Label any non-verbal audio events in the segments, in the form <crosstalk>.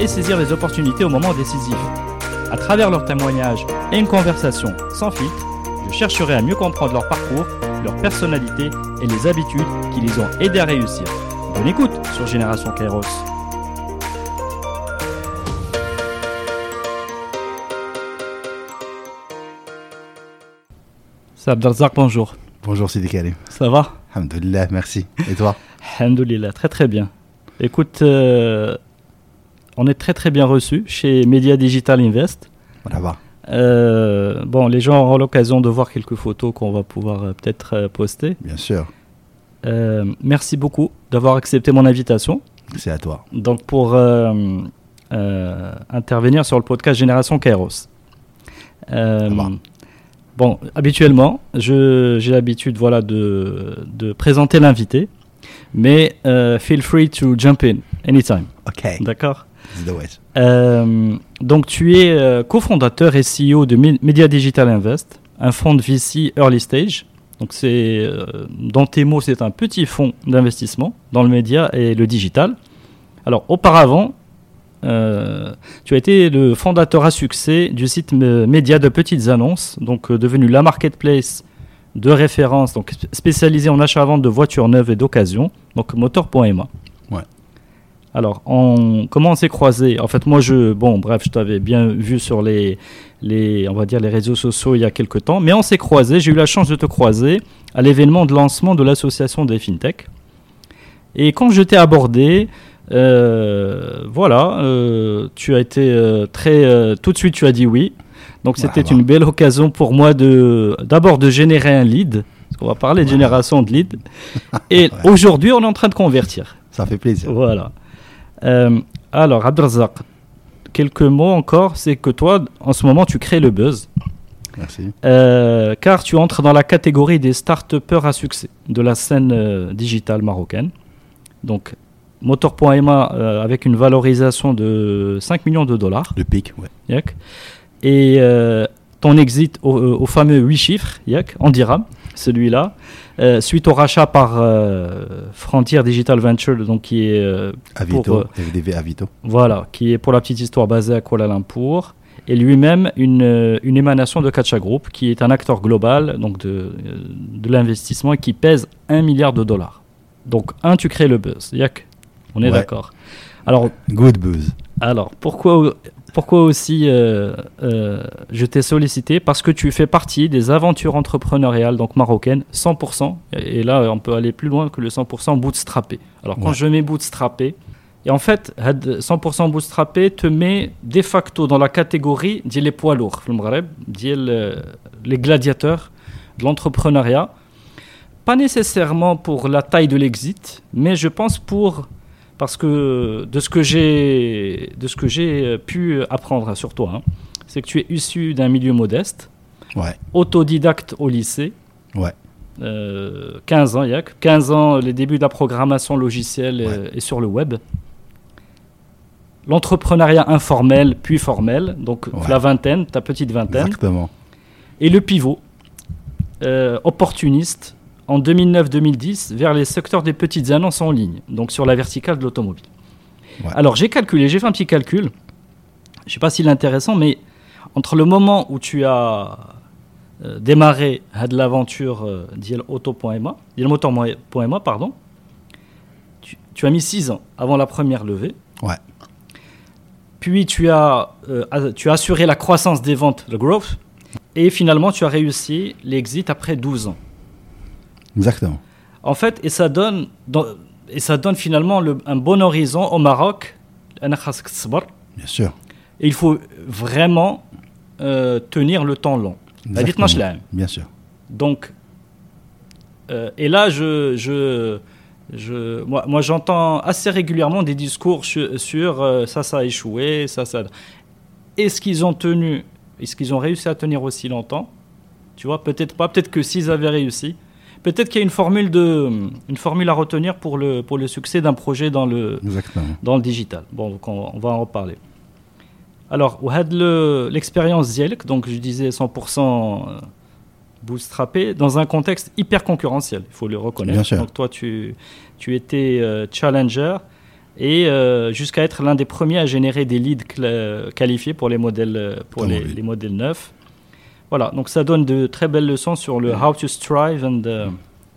et saisir les opportunités au moment décisif. À travers leurs témoignages et une conversation sans filtre, je chercherai à mieux comprendre leur parcours, leur personnalité et les habitudes qui les ont aidés à réussir. Bonne écoute sur Génération Kairos. Abdelzak, bonjour. Bonjour Sidi Karim. Ça va? Alhamdulillah, merci. Et toi? Alhamdulillah, très très bien. Écoute, euh, on est très très bien reçu chez Media Digital Invest. Bravo. Euh, bon, les gens auront l'occasion de voir quelques photos qu'on va pouvoir euh, peut-être euh, poster. Bien sûr. Merci beaucoup d'avoir accepté mon invitation. C'est à toi. Donc pour intervenir sur le podcast Génération Kairos. Bon, habituellement, j'ai l'habitude voilà, de, de présenter l'invité, mais feel free to jump in anytime. Ok. D'accord? Euh, donc, tu es euh, cofondateur et CEO de Me- Media Digital Invest, un fonds VC early stage. Donc, c'est euh, dans tes mots, c'est un petit fonds d'investissement dans le média et le digital. Alors, auparavant, tu as été le fondateur à succès du site média de petites annonces, donc devenu la marketplace de référence, donc sp- spécialisé en achat-vente de voitures neuves et d'occasion, donc motor.ma. Alors, on, comment on s'est croisés? En fait, moi, je, bon, bref, je t'avais bien vu sur les, les, on va dire, les réseaux sociaux il y a quelques temps, mais on s'est croisés. J'ai eu la chance de te croiser à l'événement de lancement de l'association des fintech. Et quand je t'ai abordé, euh, voilà, euh, tu as été euh, très, tout de suite, tu as dit oui. Donc, c'était Voilà. une belle occasion pour moi de, d'abord, de générer un lead. Parce qu'on va parler de génération de lead. <laughs> Et Ouais. aujourd'hui, on est en train de convertir. Ça fait plaisir. Voilà. Euh, alors, Abdelrazak, quelques mots encore. C'est que toi, en ce moment, tu crées le buzz. Merci. euh, car tu entres dans la catégorie des start-upers à succès de la scène euh, digitale marocaine. Donc, Motor.ma euh, avec une valorisation de 5 millions de dollars. Le pic, ouais. Yak. Et ton exit au, au fameux 8 chiffres, Yak, en dirham, celui-là, euh, suite au rachat par euh, Frontier Digital Venture, donc qui est euh, Avito, Pour, euh, FDV Avito. voilà, qui est pour la petite histoire basé à Kuala Lumpur, et lui-même une, une émanation de Kacha Group, qui est un acteur global donc de, de l'investissement et qui pèse 1 milliard de dollars. Donc, un, tu crées le buzz. Yak, on est Ouais. d'accord. Alors, Good buzz. alors, pourquoi, pourquoi aussi euh, euh, je t'ai sollicité Parce que tu fais partie des aventures entrepreneuriales donc marocaines, 100%. Et là, on peut aller plus loin que le 100% bootstrappé. Alors, quand je mets bootstrappé, et en fait, 100% bootstrappé te met de facto dans la catégorie dit les poids lourds, les gladiateurs de l'entrepreneuriat. Pas nécessairement pour la taille de l'exit, mais je pense pour parce que de ce que j'ai de ce que j'ai euh, pu apprendre sur toi, hein, c'est que tu es issu d'un milieu modeste, Ouais. autodidacte au lycée. Ouais. Euh, 15 ans, Yak. 15 ans, les débuts de la programmation logicielle euh, Ouais. et sur le web. L'entrepreneuriat informel puis formel, donc la vingtaine, ta petite vingtaine. Exactement. Et le pivot, euh, opportuniste, en 2009-2010, vers les secteurs des petites annonces en ligne, donc sur la verticale de l'automobile. Ouais. Alors j'ai calculé, j'ai fait un petit calcul, je ne sais pas s'il est intéressant, mais entre le moment où tu as euh, démarré had l'aventure euh, pardon, tu, tu as mis 6 ans avant la première levée. Ouais. Puis tu as, euh, as- tu as assuré la croissance des ventes, le growth, et finalement tu as réussi l'exit après 12 ans. Exactement. En fait, et ça donne, et ça donne finalement un bon horizon au Maroc. Bien sûr. Et il faut vraiment euh, tenir le temps long. Bien sûr. Donc, euh, et là, je, je, je moi, moi j'entends assez régulièrement des discours sur, euh, ça, ça a échoué, ça, ça. Est-ce qu'ils ont tenu, est-ce qu'ils ont réussi à tenir aussi longtemps? Tu vois, peut-être pas, peut-être que s'ils avaient réussi, peut-être qu'il y a une formule, de, une formule à retenir pour le, pour le succès d'un projet dans le, dans le digital. Bon, donc on, va en reparler. Alors, l'expérience Zielk, donc je disais 100% euh, bootstrappé, dans un contexte hyper concurrentiel, il faut le reconnaître. Bien sûr. Donc toi, tu, tu étais euh, challenger et euh, jusqu'à être l'un des premiers à générer des leads qualifiés pour les modèles, pour les, modèles neufs. Voilà, donc ça donne de très belles leçons sur le how to strive and uh,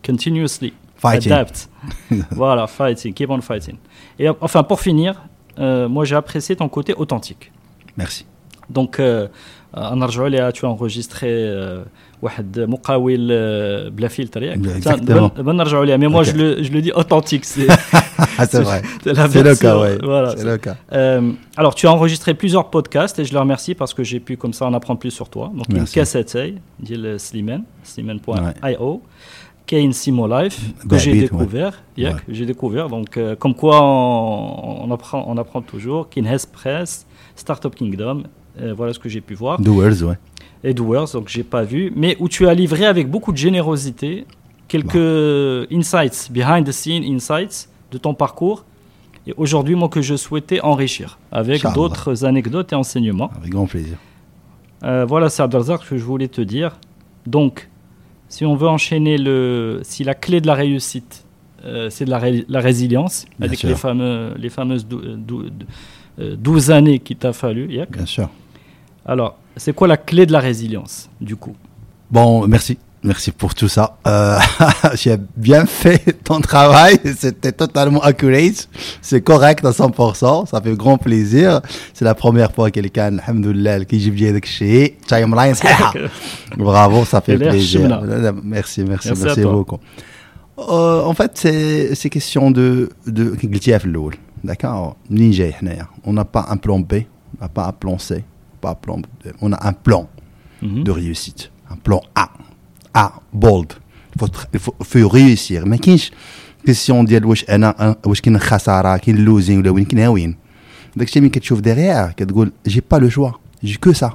continuously Fighting. adapt. <laughs> voilà, fighting, keep on fighting. Et enfin, pour finir, euh, moi j'ai apprécié ton côté authentique. Merci. Donc, euh, انا نرجعوا لها tu as enregistré euh, واحد مقاول euh, بلا فلتر ياك Exactement. دابا نرجعوا لها mais moi Ok. je le, je le dis authentique c'est Ah, c'est vrai. c'est la C'est le version, cas, ouais. voilà, c'est le cas. euh, alors, tu as enregistré plusieurs podcasts et je le remercie parce que j'ai pu comme ça en apprendre plus sur toi. Donc, une Merci. cassette, dit le Slimane, slimane.io, qui est une Simo Life que Bah, j'ai vite, découvert. yak, Ouais. J'ai découvert. Donc, euh, comme quoi on, on apprend, on apprend toujours. Kinhes Press, Startup Kingdom, euh, voilà ce que j'ai pu voir. Doers, ouais. Et Doers, donc j'ai pas vu, mais où tu as livré avec beaucoup de générosité quelques insights, behind the scene insights de ton parcours. Et aujourd'hui, moi, que je souhaitais enrichir avec d'autres anecdotes et enseignements. Avec grand plaisir. Euh, voilà, c'est Abdelzak que je voulais te dire. Donc, si on veut enchaîner le, si la clé de la réussite, euh, c'est de la, ré- la résilience, Bien avec sûr. les, fameux, les fameuses dou- dou- euh, 12 années qu'il t'a fallu, Yak. Bien sûr. Alors, c'est quoi la clé de la résilience, du coup Bon, merci. Merci pour tout ça. Euh, J'ai bien fait ton travail. C'était totalement accurate. C'est correct à 100%. Ça fait grand plaisir. C'est la première fois que quelqu'un, alhamdoulilah, qui j'ai bien chez Bravo, ça fait plaisir. Merci, merci, merci, merci beaucoup. En fait, c'est question de, de, d'accord? On n'a pas un plan B, on n'a pas un plan C pas un plan B. On a un plan Mhm. de réussite. Un plan A. A, bold. Il faut, tr- il faut, faut réussir. ما كاينش كيسيون ديال واش انا واش كاين خساره كاين لوزين ولا وين كاين وين داكشي ملي كتشوف ديغيير كتقول جي با لو شوا جي كو سا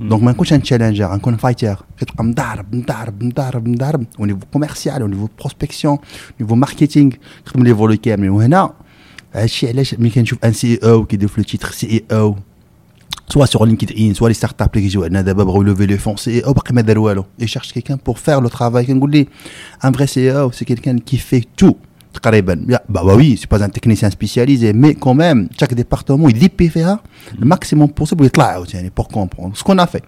دونك ما نكونش ان تشالنجر نكون فايتر كتبقى مضارب مضارب مضارب مضارب au niveau commercial au niveau prospection au niveau marketing خدم لي فولي كاملين وهنا هادشي علاش ملي كنشوف ان سي او كيدير في لو تيتر سي اي او soit sur LinkedIn, soit les startups اللي كيجيو عندنا دابا بغاو lever le fonds CEO باقي ما دار والو. Ils cherchent quelqu'un pour faire le travail. كنقول ليه un vrai CEO c'est quelqu'un qui fait tout تقريبا. Yeah, Bah, bah oui, c'est pas un technicien spécialisé, mais quand même chaque département يدي فيها le maximum possible ويطلع عاوتاني pour comprendre ce qu'on a fait.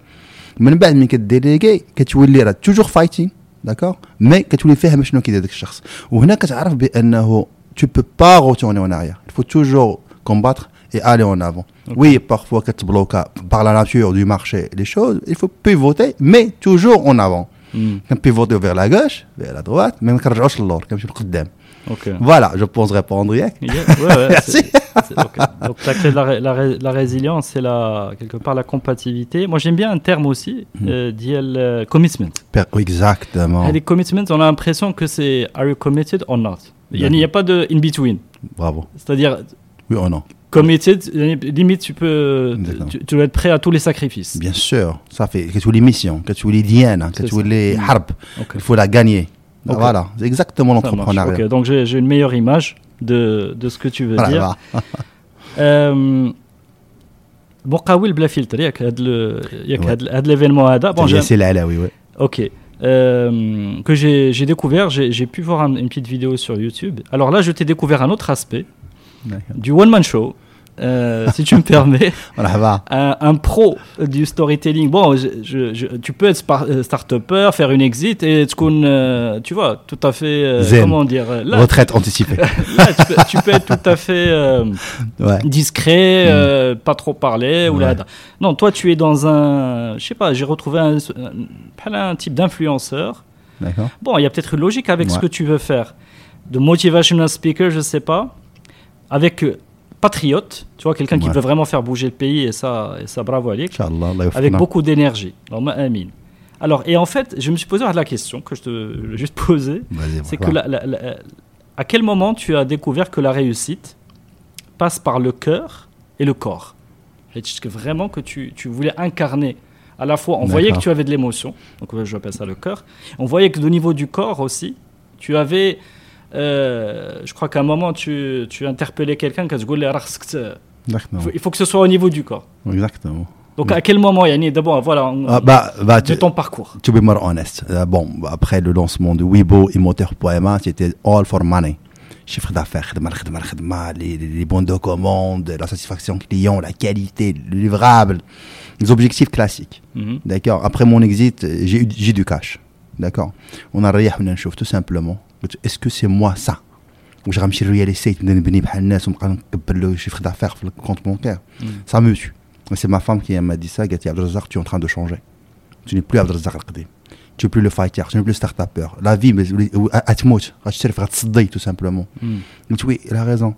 من بعد ملي كديليغي كتولي راه توجور فايتين داكور مي كتولي فاهم شنو كيدير داك الشخص وهنا كتعرف بانه tu peux pas retourner en arrière il faut toujours combattre et aller en avant. Oui, parfois, quand tu bloques ah, par la nature du marché, les choses, il faut pivoter, mais toujours en avant. Mm. Pivoter vers la gauche, vers la droite, même quand je l'or, comme je le okay. Voilà, je pense répondre. Yeah, ouais, ouais, <laughs> Merci. Okay. Donc la clé de la, la, la résilience, c'est la quelque part la compatibilité. Moi, j'aime bien un terme aussi, mm. euh, euh commitment. Exactement. Et les commitments, on a l'impression que c'est are you committed or not? Il n'y a, a hmm. pas de in between. Bravo. C'est-à-dire oui ou non? Comme métier, limite, tu peux, tu, dois être prêt à tous les sacrifices. Bien sûr, ça fait que tu les missions, que tu les liens, que tu les mm. harp, il faut la gagner. Voilà, c'est exactement l'entrepreneuriat. Donc j'ai une meilleure image de, de, ce que tu veux voilà, dire. Voilà. <laughs> euh, Bouqawil il y a l'événement à Bon, c'est là, là, oui, oui. Ok. Euh, que j'ai découvert, j'ai pu voir une petite vidéo sur YouTube. Alors là, je t'ai découvert un autre aspect du one-man show euh, si tu me <laughs> permets. Voilà, va. Un, un pro du storytelling. Bon, je, je- je- tu peux être euh, start-upper, faire une exit et euh, tu vois, tout à fait. euh, Zen. comment dire là, Retraite anticipée. <laughs> là, tu, peux, tu peux être tout à fait ouais. discret, euh, pas trop parler. Ou là, non, toi, tu es dans un. Je sais pas, j'ai retrouvé un, un, un type d'influenceur. D'accord. Bon, il y a peut-être une logique avec ce que tu veux faire. De motivational speaker, je sais pas. Avec patriote, tu vois, quelqu'un qui veut vraiment faire bouger le pays, et ça, et ça bravo à avec beaucoup d'énergie. Alors, et en fait, je me suis posé la question que je te juste posée, c'est que à quel moment tu as découvert que la réussite passe par le cœur et le corps? Et que Vraiment que tu, tu, voulais incarner à la fois, on voyait que tu avais de l'émotion, donc je appelle ça le cœur, on voyait que au niveau du corps aussi, tu avais euh, je crois qu'à un moment, tu, tu interpellais quelqu'un Il faut que ce soit au niveau du corps. Exactement. Donc à quel moment, Yannick D'abord, voilà, ah bah, bah de ton parcours. To be more honest, bon, après le lancement de Weibo et Moteur.ma, c'était all for money. Chiffre d'affaires, les, les bons de commande, la satisfaction client, la qualité, le livrable, les objectifs classiques. Mhm. D'accord? Après mon exit, j'ai du cash. D'accord? On a rien, tout simplement. قلت, Est-ce que c'est moi ça واش غنمشي للريال استيت نبدا نبني بحال الناس ونبقى نكبر له شيفر دافير في الكونت بانكير Ça me tue. Et C'est ma femme qui m'a dit ça, قالت لي عبد الرزاق tu es en train de changer. Tu n'es plus عبد الرزاق القديم. Tu n'es plus le fighter, tu n'es plus le start-upper. La vie, mais- غتموت غتشرف غتصدي tout simplement. Mhm. قلت oui, il a raison.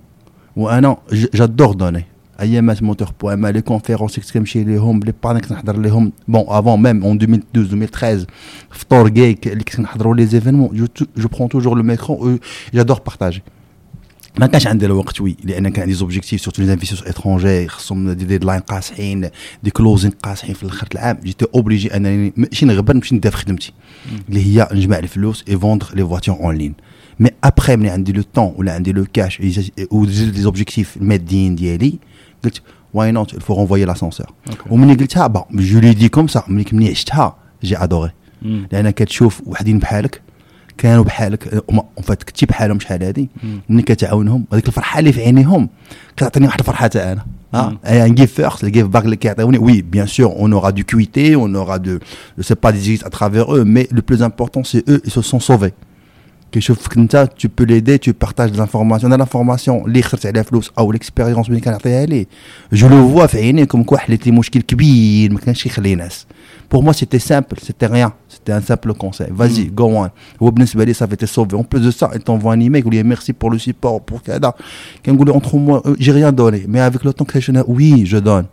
وانا ج- j'adore donner. ايامات موتور بوان ما لي كونفيرونس كنت كنمشي ليهم لي بانيك كنت نحضر لهم بون افون ميم اون 2012 2013 فطور جايك اللي كنت نحضروا لي زيفينمون جو برون توجور لو ميكرو جادور بارتاجي ما كانش عندي الوقت وي لان كان عندي زوبجيكتيف سورتو لي انفيستيسور اترونجي خصهم دي ديدلاين قاصحين دي كلوزين قاصحين في الاخر العام جيتي اوبليجي انني ماشي نغبر نمشي ندير في خدمتي اللي هي نجمع الفلوس اي فوندر لي فواتور اون لين مي ابخي ملي عندي لو طون ولا عندي لو كاش و لي زوبجيكتيف الماديين ديالي قلت واي نوت il faut renvoyer l'ascenseur Ok. وملي قلتها با جو لي دي كوم سا ملي ملي عشتها جي ادوري Mhm. لان كتشوف وحدين بحالك كانوا بحالك اون فات كنتي بحالهم شحال هادي ملي كتعاونهم هذيك الفرحه اللي في عينيهم كتعطيني واحد الفرحه حتى انا ها ان جيف فيرست الجيف باك اللي كيعطيوني وي بيان سور اون اورا دو كويتي اون اورا دو جو سي با دي ا ترافير او مي لو بلوز امبورطون سي او ils se sont sauvés كيشوفك انت tu peux l'aider tu partages des informations انا l'information اللي خسرت عليها فلوس او الاكسبيريونس اللي كنعطيها ليه جو لو فوا في عينيه كوم كوا حليت لي مشكل كبير ما كانش يخلي ناس Pour moi, c'était simple, c'était rien. C'était un simple conseil. Vas-y, go on. Ou بالنسبة لي, ça avait été sauvé. En plus de ça, il t'envoie un email, il dit merci pour le support, pour Kada. Quand il dit entre moi, euh, j'ai rien donné. Mais avec le temps que je oui, je donne.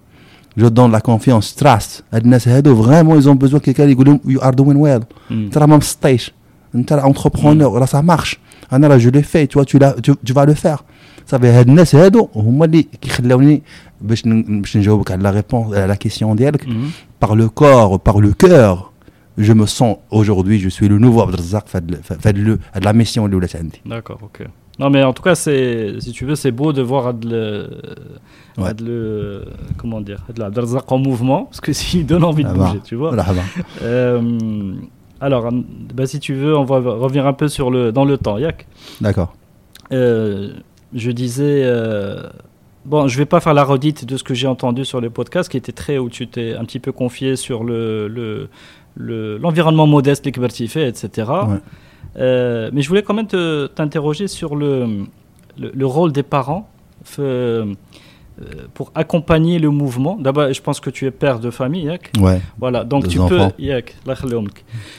Je donne la confiance, trust. هاد الناس هادو vraiment, ils ont besoin de quelqu'un qui يقول لهم you are doing well. Mhm. انت راه ما مسطيش. انت راه entrepreneur, راه ça marche. انا راه je l'ai fait, tu vois, tu, l'as- tu, tu vas le faire. صافي هاد الناس هادو هما اللي كيخلوني باش ن- باش نجاوبك على لا ريبونس على لا كيسيون ديالك Mhm. par le corps, par le cœur, je me sens aujourd'hui, je suis le nouveau Abdelrazak, fait de- fait- fait de le- de la mission اللي ولات عندي. D'accord, ok. Non, mais en tout cas, c'est, si tu veux, c'est beau de voir Adl, Ouais. Adl, comment dire, Adl Abdelrazak en mouvement, parce que <laughs> s'il donne envie de Ah bah. bouger, tu vois. مرحبا. Euh, alors, hum, bah, si tu veux, on va revenir un peu sur le, dans le temps, Yak. D'accord. Euh, je disais, euh, bon, je vais pas faire la redite de ce que j'ai entendu sur le podcast, qui était très où tu t'es un petit peu confié sur le, le, le- l'environnement modeste, l'expertise, etc. Ouais. Euh, mais je voulais quand même te- t'interroger sur le, le, le rôle des parents euh, euh, pour accompagner le mouvement. D'abord, je pense que tu es père de famille, Yak. Ouais. Voilà, donc tu peux,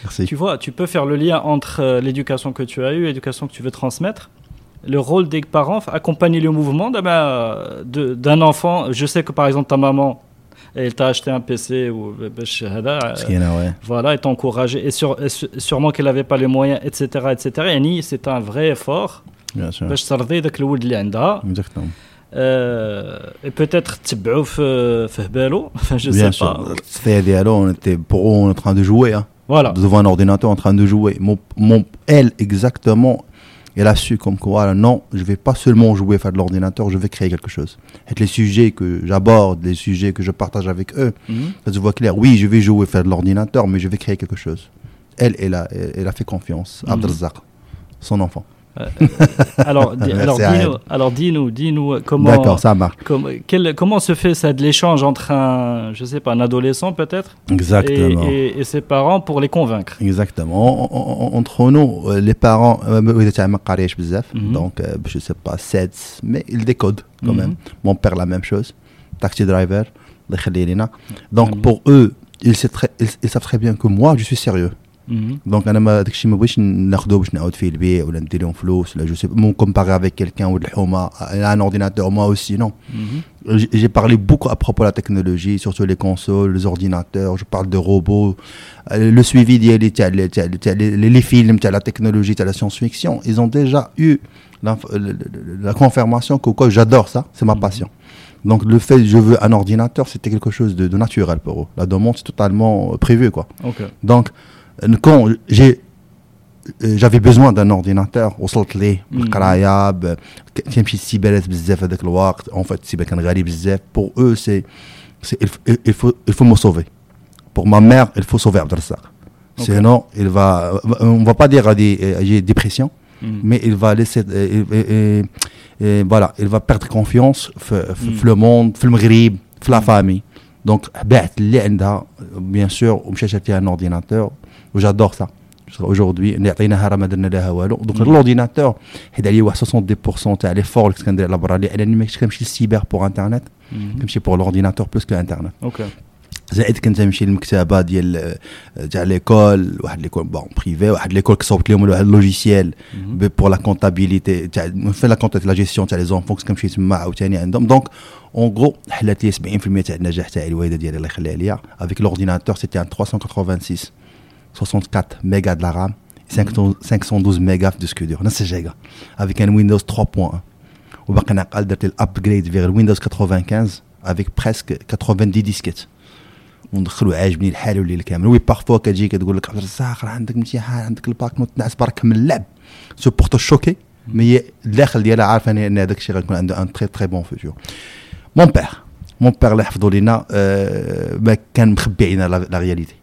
Merci. Tu vois, tu peux faire le lien entre euh, l'éducation que tu as eue, l'éducation que tu veux transmettre. Le rôle des parents, accompagner le mouvement euh, d'un enfant. Je sais que par exemple ta maman, elle t'a acheté un PC ou bah, voilà, et t'a encouragé. Et, sûrement qu'elle n'avait pas les moyens, etc., etc. Et c'est un vrai effort. Bien sûr. Bah, hein. Exactement. euh, et peut-être تتبعوا في في هبالو je Bien sais pas sûr. C'est dialogue, on était pour eux, on est en train de jouer, hein. voilà devant un ordinateur en train de jouer. Mon, mon, elle, exactement, elle a su comme quoi, non, je vais pas seulement jouer, faire de l'ordinateur, je vais créer quelque chose. Et les sujets que j'aborde, les sujets que je partage avec eux, Mhm. ça se voit clair. Oui, je vais jouer, faire de l'ordinateur, mais je vais créer quelque chose. Elle, elle a, elle, elle a fait confiance. Mhm. Abdelzak, son enfant. Euh, alors, <laughs> alors dis-nous, alors dis-nous, dis-nous euh, comment, ça marche. Com, quel, comment se fait ça de l'échange entre un, je sais pas, un adolescent peut-être, et, et, et, ses parents pour les convaincre. Exactement. Entre nous, euh, les parents, mhm. donc je sais pas, 7, mais ils décodent quand mm-hmm. même. Mon père la même chose, taxi driver, donc mm-hmm. pour eux, ils, très, ils, ils savent très bien que moi, je suis sérieux. Mhm. Donc انا ما داكشي ما بغيتش ناخذو باش نعاود فيه البيع ولا ندير لهم فلوس ولا جو سي مون كومباري avec quelqu'un ou de الحومه un ordinateur moi aussi non Mhm. j'ai j'ai parlé beaucoup à propos de la technologie, surtout les consoles, les ordinateurs, je parle de robots, euh, le suivi ديالي تاع ال- تاع ال- تاع les les films, تاع la technologie, تاع la science-fiction, ils ont déjà eu l'inf- le- le- le- la confirmation que quoi j'adore ça, c'est ma passion. Donc le fait je veux un ordinateur, c'était quelque chose de, de naturel pour eux. La demande, c'est totalement euh, prévu. Quoi. Ok. Donc euh, quand j'ai euh, j'avais besoin d'un ordinateur وصلت ليه مم. بالقرايه ب- ك- كيمشي السيبرات بزاف هذاك الوقت اون فيت السيبر كان غالي بزاف pour eux c'est c'est il, faut- il faut il faut me sauver pour ma mère il faut sauver Abdelrazak Ok. sinon il va on va pas dire à des j'ai dépression Mm. mais il va laisser euh, et- et- et- et voilà il va perdre confiance في, في, Mm. في le monde في المغرب في la famille donc بعت اللي عندها bien sûr ومشى شريتها un ordinateur وجادور ça aujourd'hui اللي عطيناها راه ما درنا لها والو دونك Mm. الاورديناتور حيد عليه واحد 70% تاع لي فور اللي كنت كندير على برا لانني ما كنتش كنمشي للسيبر بور انترنت Mhm. كنمشي بور الاورديناتور بلوس كو انترنت Ok. زائد كنت نمشي للمكتبه ديال آه، تاع ليكول واحد ليكول بون بريفي واحد ليكول كصوبت لهم واحد اللوجيسيال Mhm. بور لا كونتابيليتي تاع في لا كونتابيليتي لا جيستيون تاع لي زونفون كنت كنمشي تما عاوتاني عندهم دونك اون غرو حلات لي 70% تاع النجاح تاعي الوالده ديالي الله يخليها ليا افيك لورديناتور سيتي ان 386 64 ميجا de la RAM 512 ميجا في ديسك دور نفس الجيجا افيك ان ويندوز 3.1 وباقي نعقل درت الابجريد فيغ الويندوز 95 افيك بريسك 90 ديسكيت وندخلوا عاجبني الحال والليل كامل وي بارفوا كتجي كتقول لك عبد الرزاق راه عندك امتحان عندك الباك نوت نعس برك كمل اللعب سو بورتو شوكي مي الداخل ديالها عارفه ان ان هذاك الشيء غيكون عنده ان تري تري بون فيتور مون بير مون بير اللي حفظوا لينا آه، ما كان مخبي علينا لا لا رياليتي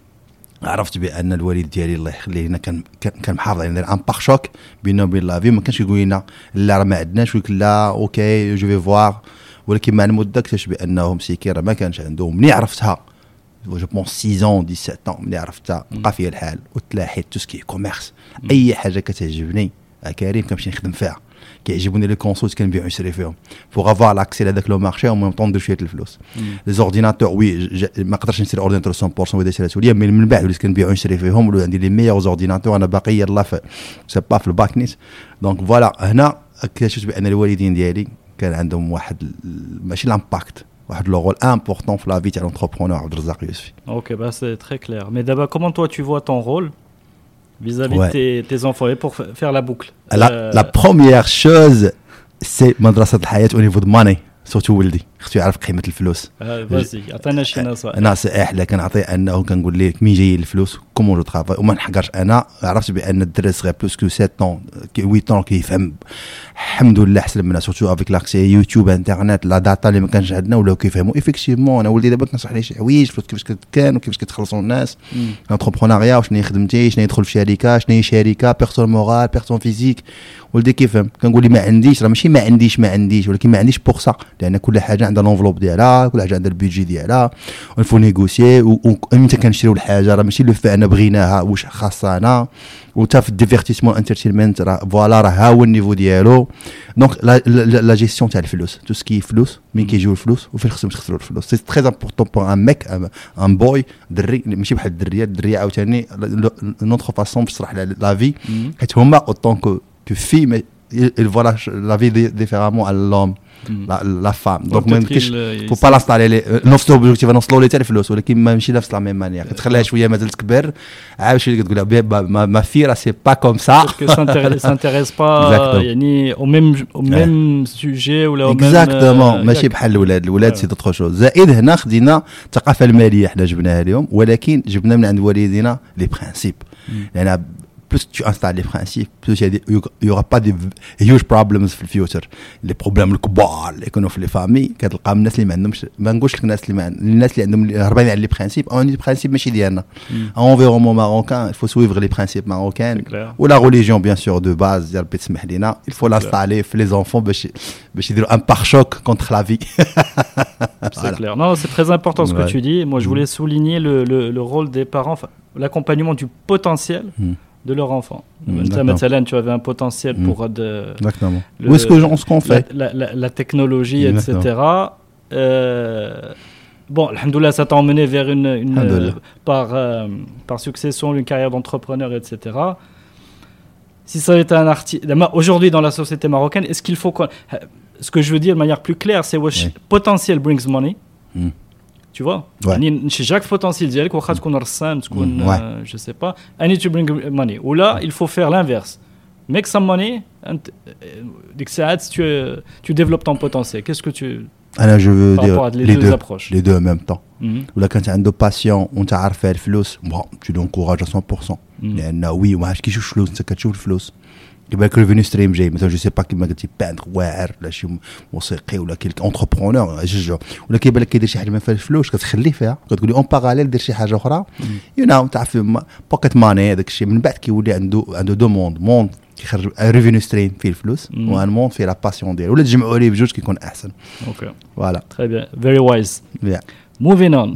عرفت بأن الوالد ديالي الله يخليه لنا كان كان محافظ علينا ان باغ شوك بيننا وبين لافي ما كانش يقول لنا لا راه ما عندناش. يقول لك لا أوكي جو في فوار ولكن مع المدة اكتشف بانه مسكين راه ما كانش عنده ملي عرفتها؟ جو بونس 6 ans 17 ans. ملي عرفتها؟ بقى فيا الحال. وتلاحيت تو سكي كوميرس أي حاجة كتعجبني كريم كنمشي نخدم فيها. كيعجبوني لي كونسول كنبيع ونشري فيهم بوغ افوار لاكسي لهذاك لو مارشي او ميم طون ندير شويه الفلوس Mhm. لي زورديناتور وي ج- ما قدرتش نشري اورديناتور 100% وهذا شريته ليا مي من بعد وليت كنبيع ونشري فيهم ولو عندي لي ميور زورديناتور انا باقي يلاه في سي با في الباك نيت دونك فوالا هنا اكتشفت بان الوالدين ديالي كان عندهم واحد ال- ماشي لامباكت واحد لو رول امبورطون في لا في تاع لونتربرونور عبد الرزاق يوسفي Ok, bah c'est très clair. Mais d'abord, comment toi tu vois ton rôle vis-à-vis de tes, enfants et pour faire la boucle. La, euh, première chose, c'est Madrasat Hayat au niveau de Mané, surtout Wildi. خصو يعرف قيمة الفلوس. Vas-y, عطينا شي نصائح. نصائح اللي كنعطي أنه كنقول لك مين جاي الفلوس كومون جو ترافاي وما نحقرش. أنا عرفت بأن الدرس صغير بلوس كو 7 طون 8 طون كيفهم الحمد لله أحسن منا سورتو افيك لاكسي يوتيوب انترنت لا داتا اللي ما كانش عندنا ولاو كيفهموا افيكتيفمون أنا ولدي دابا تنصح ليه شي حوايج فلوس كيفاش كان وكيفاش كيتخلصوا الناس. انتربرونيا وشنو هي خدمتي شنو يدخل في شركة شنو هي شركة بيرسون مورال بيرسون فيزيك ولدي كيفهم كنقول لي ما عنديش راه ماشي ما عنديش ما عنديش ولكن ما عنديش بوغ سا لأن كل حاجة عندها لونفلوب ديالها كل حاجة عندها البيدجي ديالها ونفو نيغوسيي وامتى كنشريو الحاجة راه ماشي لو فعنا بغيناها واش خاصنا وتا في الديفيرتيسمون انترتينمنت راه فوالا راه ها هو النيفو ديالو. دونك لا- جيستيون تاع الفلوس تو سكي فلوس مين كيجيو الفلوس وفين خصهم يخسروا الفلوس. سي تري امبورطون بور ان ميك ان بوي دري ماشي بحال الدريه الدريه عاوتاني نوتخ فاسون باش تشرح لا في Mhm. حيت هما اوتون كو في مي il voit la vie différemment à l'homme. لا, لا فام دونك ما يمكنش فو با لاستالي نفس لوبجيكتيف نوصلوا ليه حتى الفلوس ولكن ما ماشي نفس لا ميم مانيير كتخليها شوية مازال تكبر عاود شوية كتقول لها ما في راه سي با كوم سا سانتيريس با يعني أو ميم أو ميم سوجي ولا أو ميم اكزاكتومون ماشي بحال الولاد الولاد سي دوتخ شوز زائد هنا خدينا الثقافه الماليه حنا جبناها لهم ولكن جبنا من عند والدينا لي برانسيب لأن plus tu installes les principes, plus il y, a des- il y aura pas de huge problems في الفيوتشر لي بروبليم الكبار اللي يكونوا في لي فامي كتلقى من الناس اللي ما عندهمش ما نقولش لك الناس اللي ما عند- الناس اللي عندهم هربانين على لي برانسيب اون لي برانسيب ماشي ديالنا Mm. environnement marocain il faut suivre les principes marocains C'est clair. ou la religion bien sûr de base يا ربي تسمح لينا il faut l'installer في les enfants باش باش يديروا un pare-choc contre la vie <laughs> C'est clair. Non, c'est très important ce Ouais. que tu dis. Moi, je voulais souligner le, le, le rôle des parents, enfin, l'accompagnement du potentiel Mm. de leur enfant. Mm. Mathalan, tu avais un potentiel Mm. pour euh, de, Le- où est-ce que on- ce qu'on fait la- la- la technologie, etc. euh, bon, alhamdoulilah, ça t'a emmené vers une, euh, par, euh, par succession une carrière d'entrepreneur, etc. Si ça avait été un artiste, aujourd'hui dans la société marocaine, est-ce qu'il faut qu'on- ce que je veux dire de manière plus claire, c'est Oui. potentiel brings money. Mm Tu vois Ouais. يعني chez Jacques potentiel ديالك واخا تكون رسام تكون Mm, ouais. euh, je sais pas I need to bring money ou là il faut faire l'inverse make some money and euh, ديك الساعات tu tu développes ton potentiel qu'est-ce que tu انا جو فو par rapport à دير les لي deux دو approches لي دو ان ميم طون Mhm. ولا كانت عنده باسيون وانت عارف فيها الفلوس بون تو لونكوراج 100% مم. لان وي ما عادش كيشوف فلوس انت كتشوف الفلوس كيبان لك ريفينيو ستريم جاي مثلا جو سي با كيما قلتي باندر واعر ولا شي موسيقي ولا كيلك اونتربرونور جوج ولا كيبان لك كيدير شي حاجه ما فيهاش فلوس كتخليه فيها كتقول لي اون باراليل دير شي حاجه اخرى يو نو تعرف بوكيت ماني هذاك الشيء من بعد كيولي عنده عنده دو موند موند كيخرج ريفينيو ستريم فيه الفلوس مم. وان موند فيه لا باسيون ديالو ولا تجمعوا عليه بجوج كيكون احسن ok فوالا très bien very wise Yeah. moving on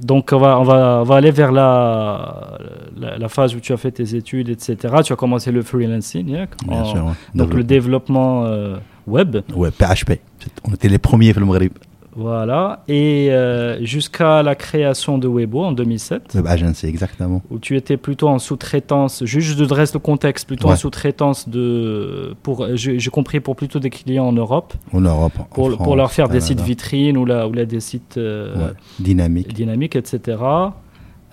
donc on va, on va, on va, aller vers la, la, phase où tu as fait tes études, etc. Tu as commencé le freelancing, Bien sûr, donc le développement euh, web. Ouais, PHP. On était les premiers le Maghreb. Voilà, et euh, jusqu'à la création de Webo en 2007, Web agency, exactement. où tu étais plutôt en sous-traitance, juste de dresse le contexte, plutôt en sous-traitance de, pour, j'ai compris pour plutôt des clients en Europe, En Europe. en pour, France, pour leur faire des sites vitrines ou, là, ou là des sites euh, Ouais. Dynamique. dynamiques, etc.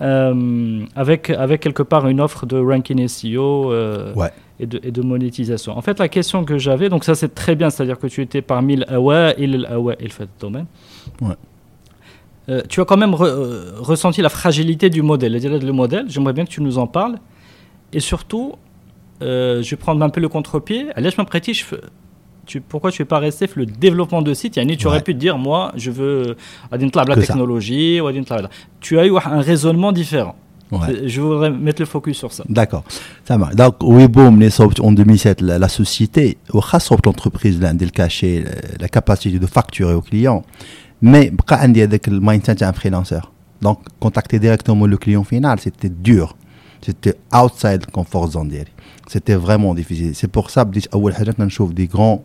Euh, avec, avec quelque part une offre de ranking SEO euh, Ouais. et, de, et de monétisation. En fait, la question que j'avais, donc ça c'est très bien, c'est-à-dire que tu étais parmi l'AWA et le domaine. Ouais. Euh, tu as quand même re- ressenti la fragilité du modèle. Le modèle, j'aimerais bien que tu nous en parles. Et surtout, je vais prendre un peu le contre-pied. Prêter. je tu, pourquoi tu fais pas rester le développement de site? Yani, Tu aurais pu te dire, moi, je veux euh, la technologie, tu as eu un raisonnement différent. Je voudrais mettre le focus sur ça. D'accord. Ça marche. Donc, Weboom, en 2007, la, la société, au l'entreprise, l'un des la capacité de facturer aux clients, mais quand on dit avec le mindset d'un freelancer, donc contacter directement le client final, c'était dur. C'était outside comfort zone. C'était vraiment difficile. C'est pour ça que je des grands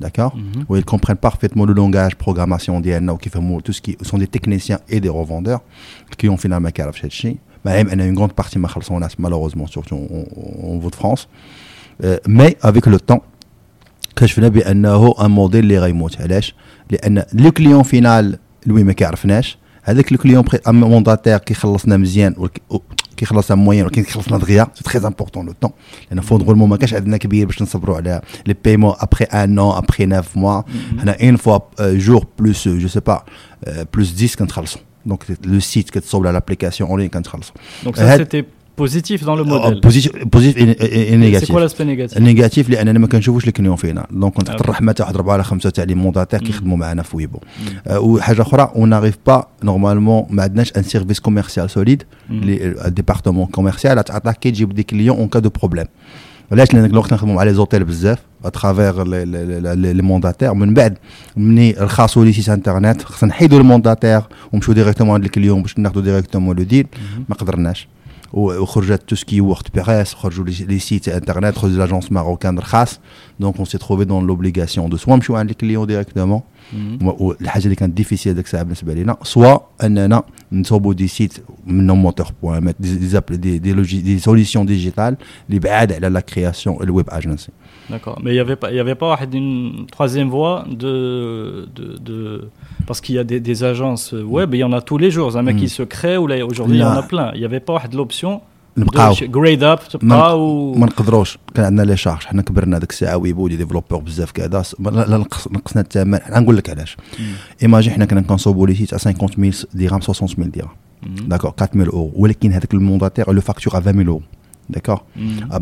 داكور Mhm. où ils comprennent parfaitement le langage programmation ديالنا وكيفهموا tout ce qui sont des techniciens et des revendeurs الكليون فينال ما كيعرفش هذا الشيء مع العلم ان اون غروند بارتي ما خلصوناش malheureusement surtout en فود فرانس مي افيك لو طون اكتشفنا بانه ان موديل اللي غيموت علاش لان لو كليون فينال لوي ما كيعرفناش هذاك لو كليون مونداتير كيخلصنا مزيان والك- و- كيخلصنا موين ولكن كيخلصنا دغيا سي تري امبورطون لو طون لان فوندغولمون ما كانش عندنا كبير باش نصبروا على لي بايمون ابخي ان ان ابخي 9 موا حنا اون فوا جور بلوس جو سي با بلوس 10 كنتخلصوا دونك لو سيت كتصوب على l'application en ligne كنتخلصوا Donc ça, هاد- Positif dans le modèle. بوزيتيف بوزيتيف اي نيجاتيف quoi l'aspect négatif النيجاتيف لأننا ما كنشوفوش الكليون فينا. دونك كنت تحت. الرحمه تاع واحد اربعه ولا خمسة تاع لي مونداتير. كيخدموا معنا في ويبو آه، وحاجة أخرى اون ناريف با نورمالمون ما عندناش ان سيرفيس كوميرسيال سوليد لي ديبارتمون كوميرسيال تعطاك تجيب دي كليون اون كا دو بروبليم علاش؟ لأن الوقت نخدموا مع لي زوتيل بزاف اترافيغ لي مونداتير من بعد مني رخصوا لي سيت انترنت خصنا نحيدوا المونداتير ونمشيو ديريكتومون عند الكليون باش ناخذوا ديريكتومون لو ديل ما قدرناش. وخرجت تو سكي وورد بريس خرجوا لي لي سيت انترنت خرجوا لاجونس ماروكان رخاص دونك اون سي تروفي دون لوبليغاسيون دو سوا نمشيو عند الكليون ديريكتومون والحاجه اللي كانت ديفيسيل ديك الساعه بالنسبه لينا سوا اننا نصوبوا دي سيت منهم موتور بوان مات دي دي زابل- دي دي لوجي دي سوليسيون ديجيتال اللي بعاد على لا كرياسيون الويب اجنسي D'accord. Mais il n'y avait pas, il y avait pas une troisième voie de, de, de parce qu'il y a des, des agences web, il y en a tous les jours. Un mec Mm. qui se crée ou là aujourd'hui il y en a Là. plein. Il n'y avait pas de l'option de نبقاو ch- grade up tu ما pas, ou ما نقدروش كان عندنا لي شارج حنا كبرنا ديك الساعه ويبو دي ديفلوبور بزاف كذا س- ما- لا لا نقص نقصنا الثمن حنا نقول لك علاش ايماجي حنا كنا كنصوبوا لي سيت 50000 درهم 60000 درهم Mhm. داكور 4000 اورو ولكن هذاك المونداتير لو فاكتور ا 20000 اورو داكور Mhm.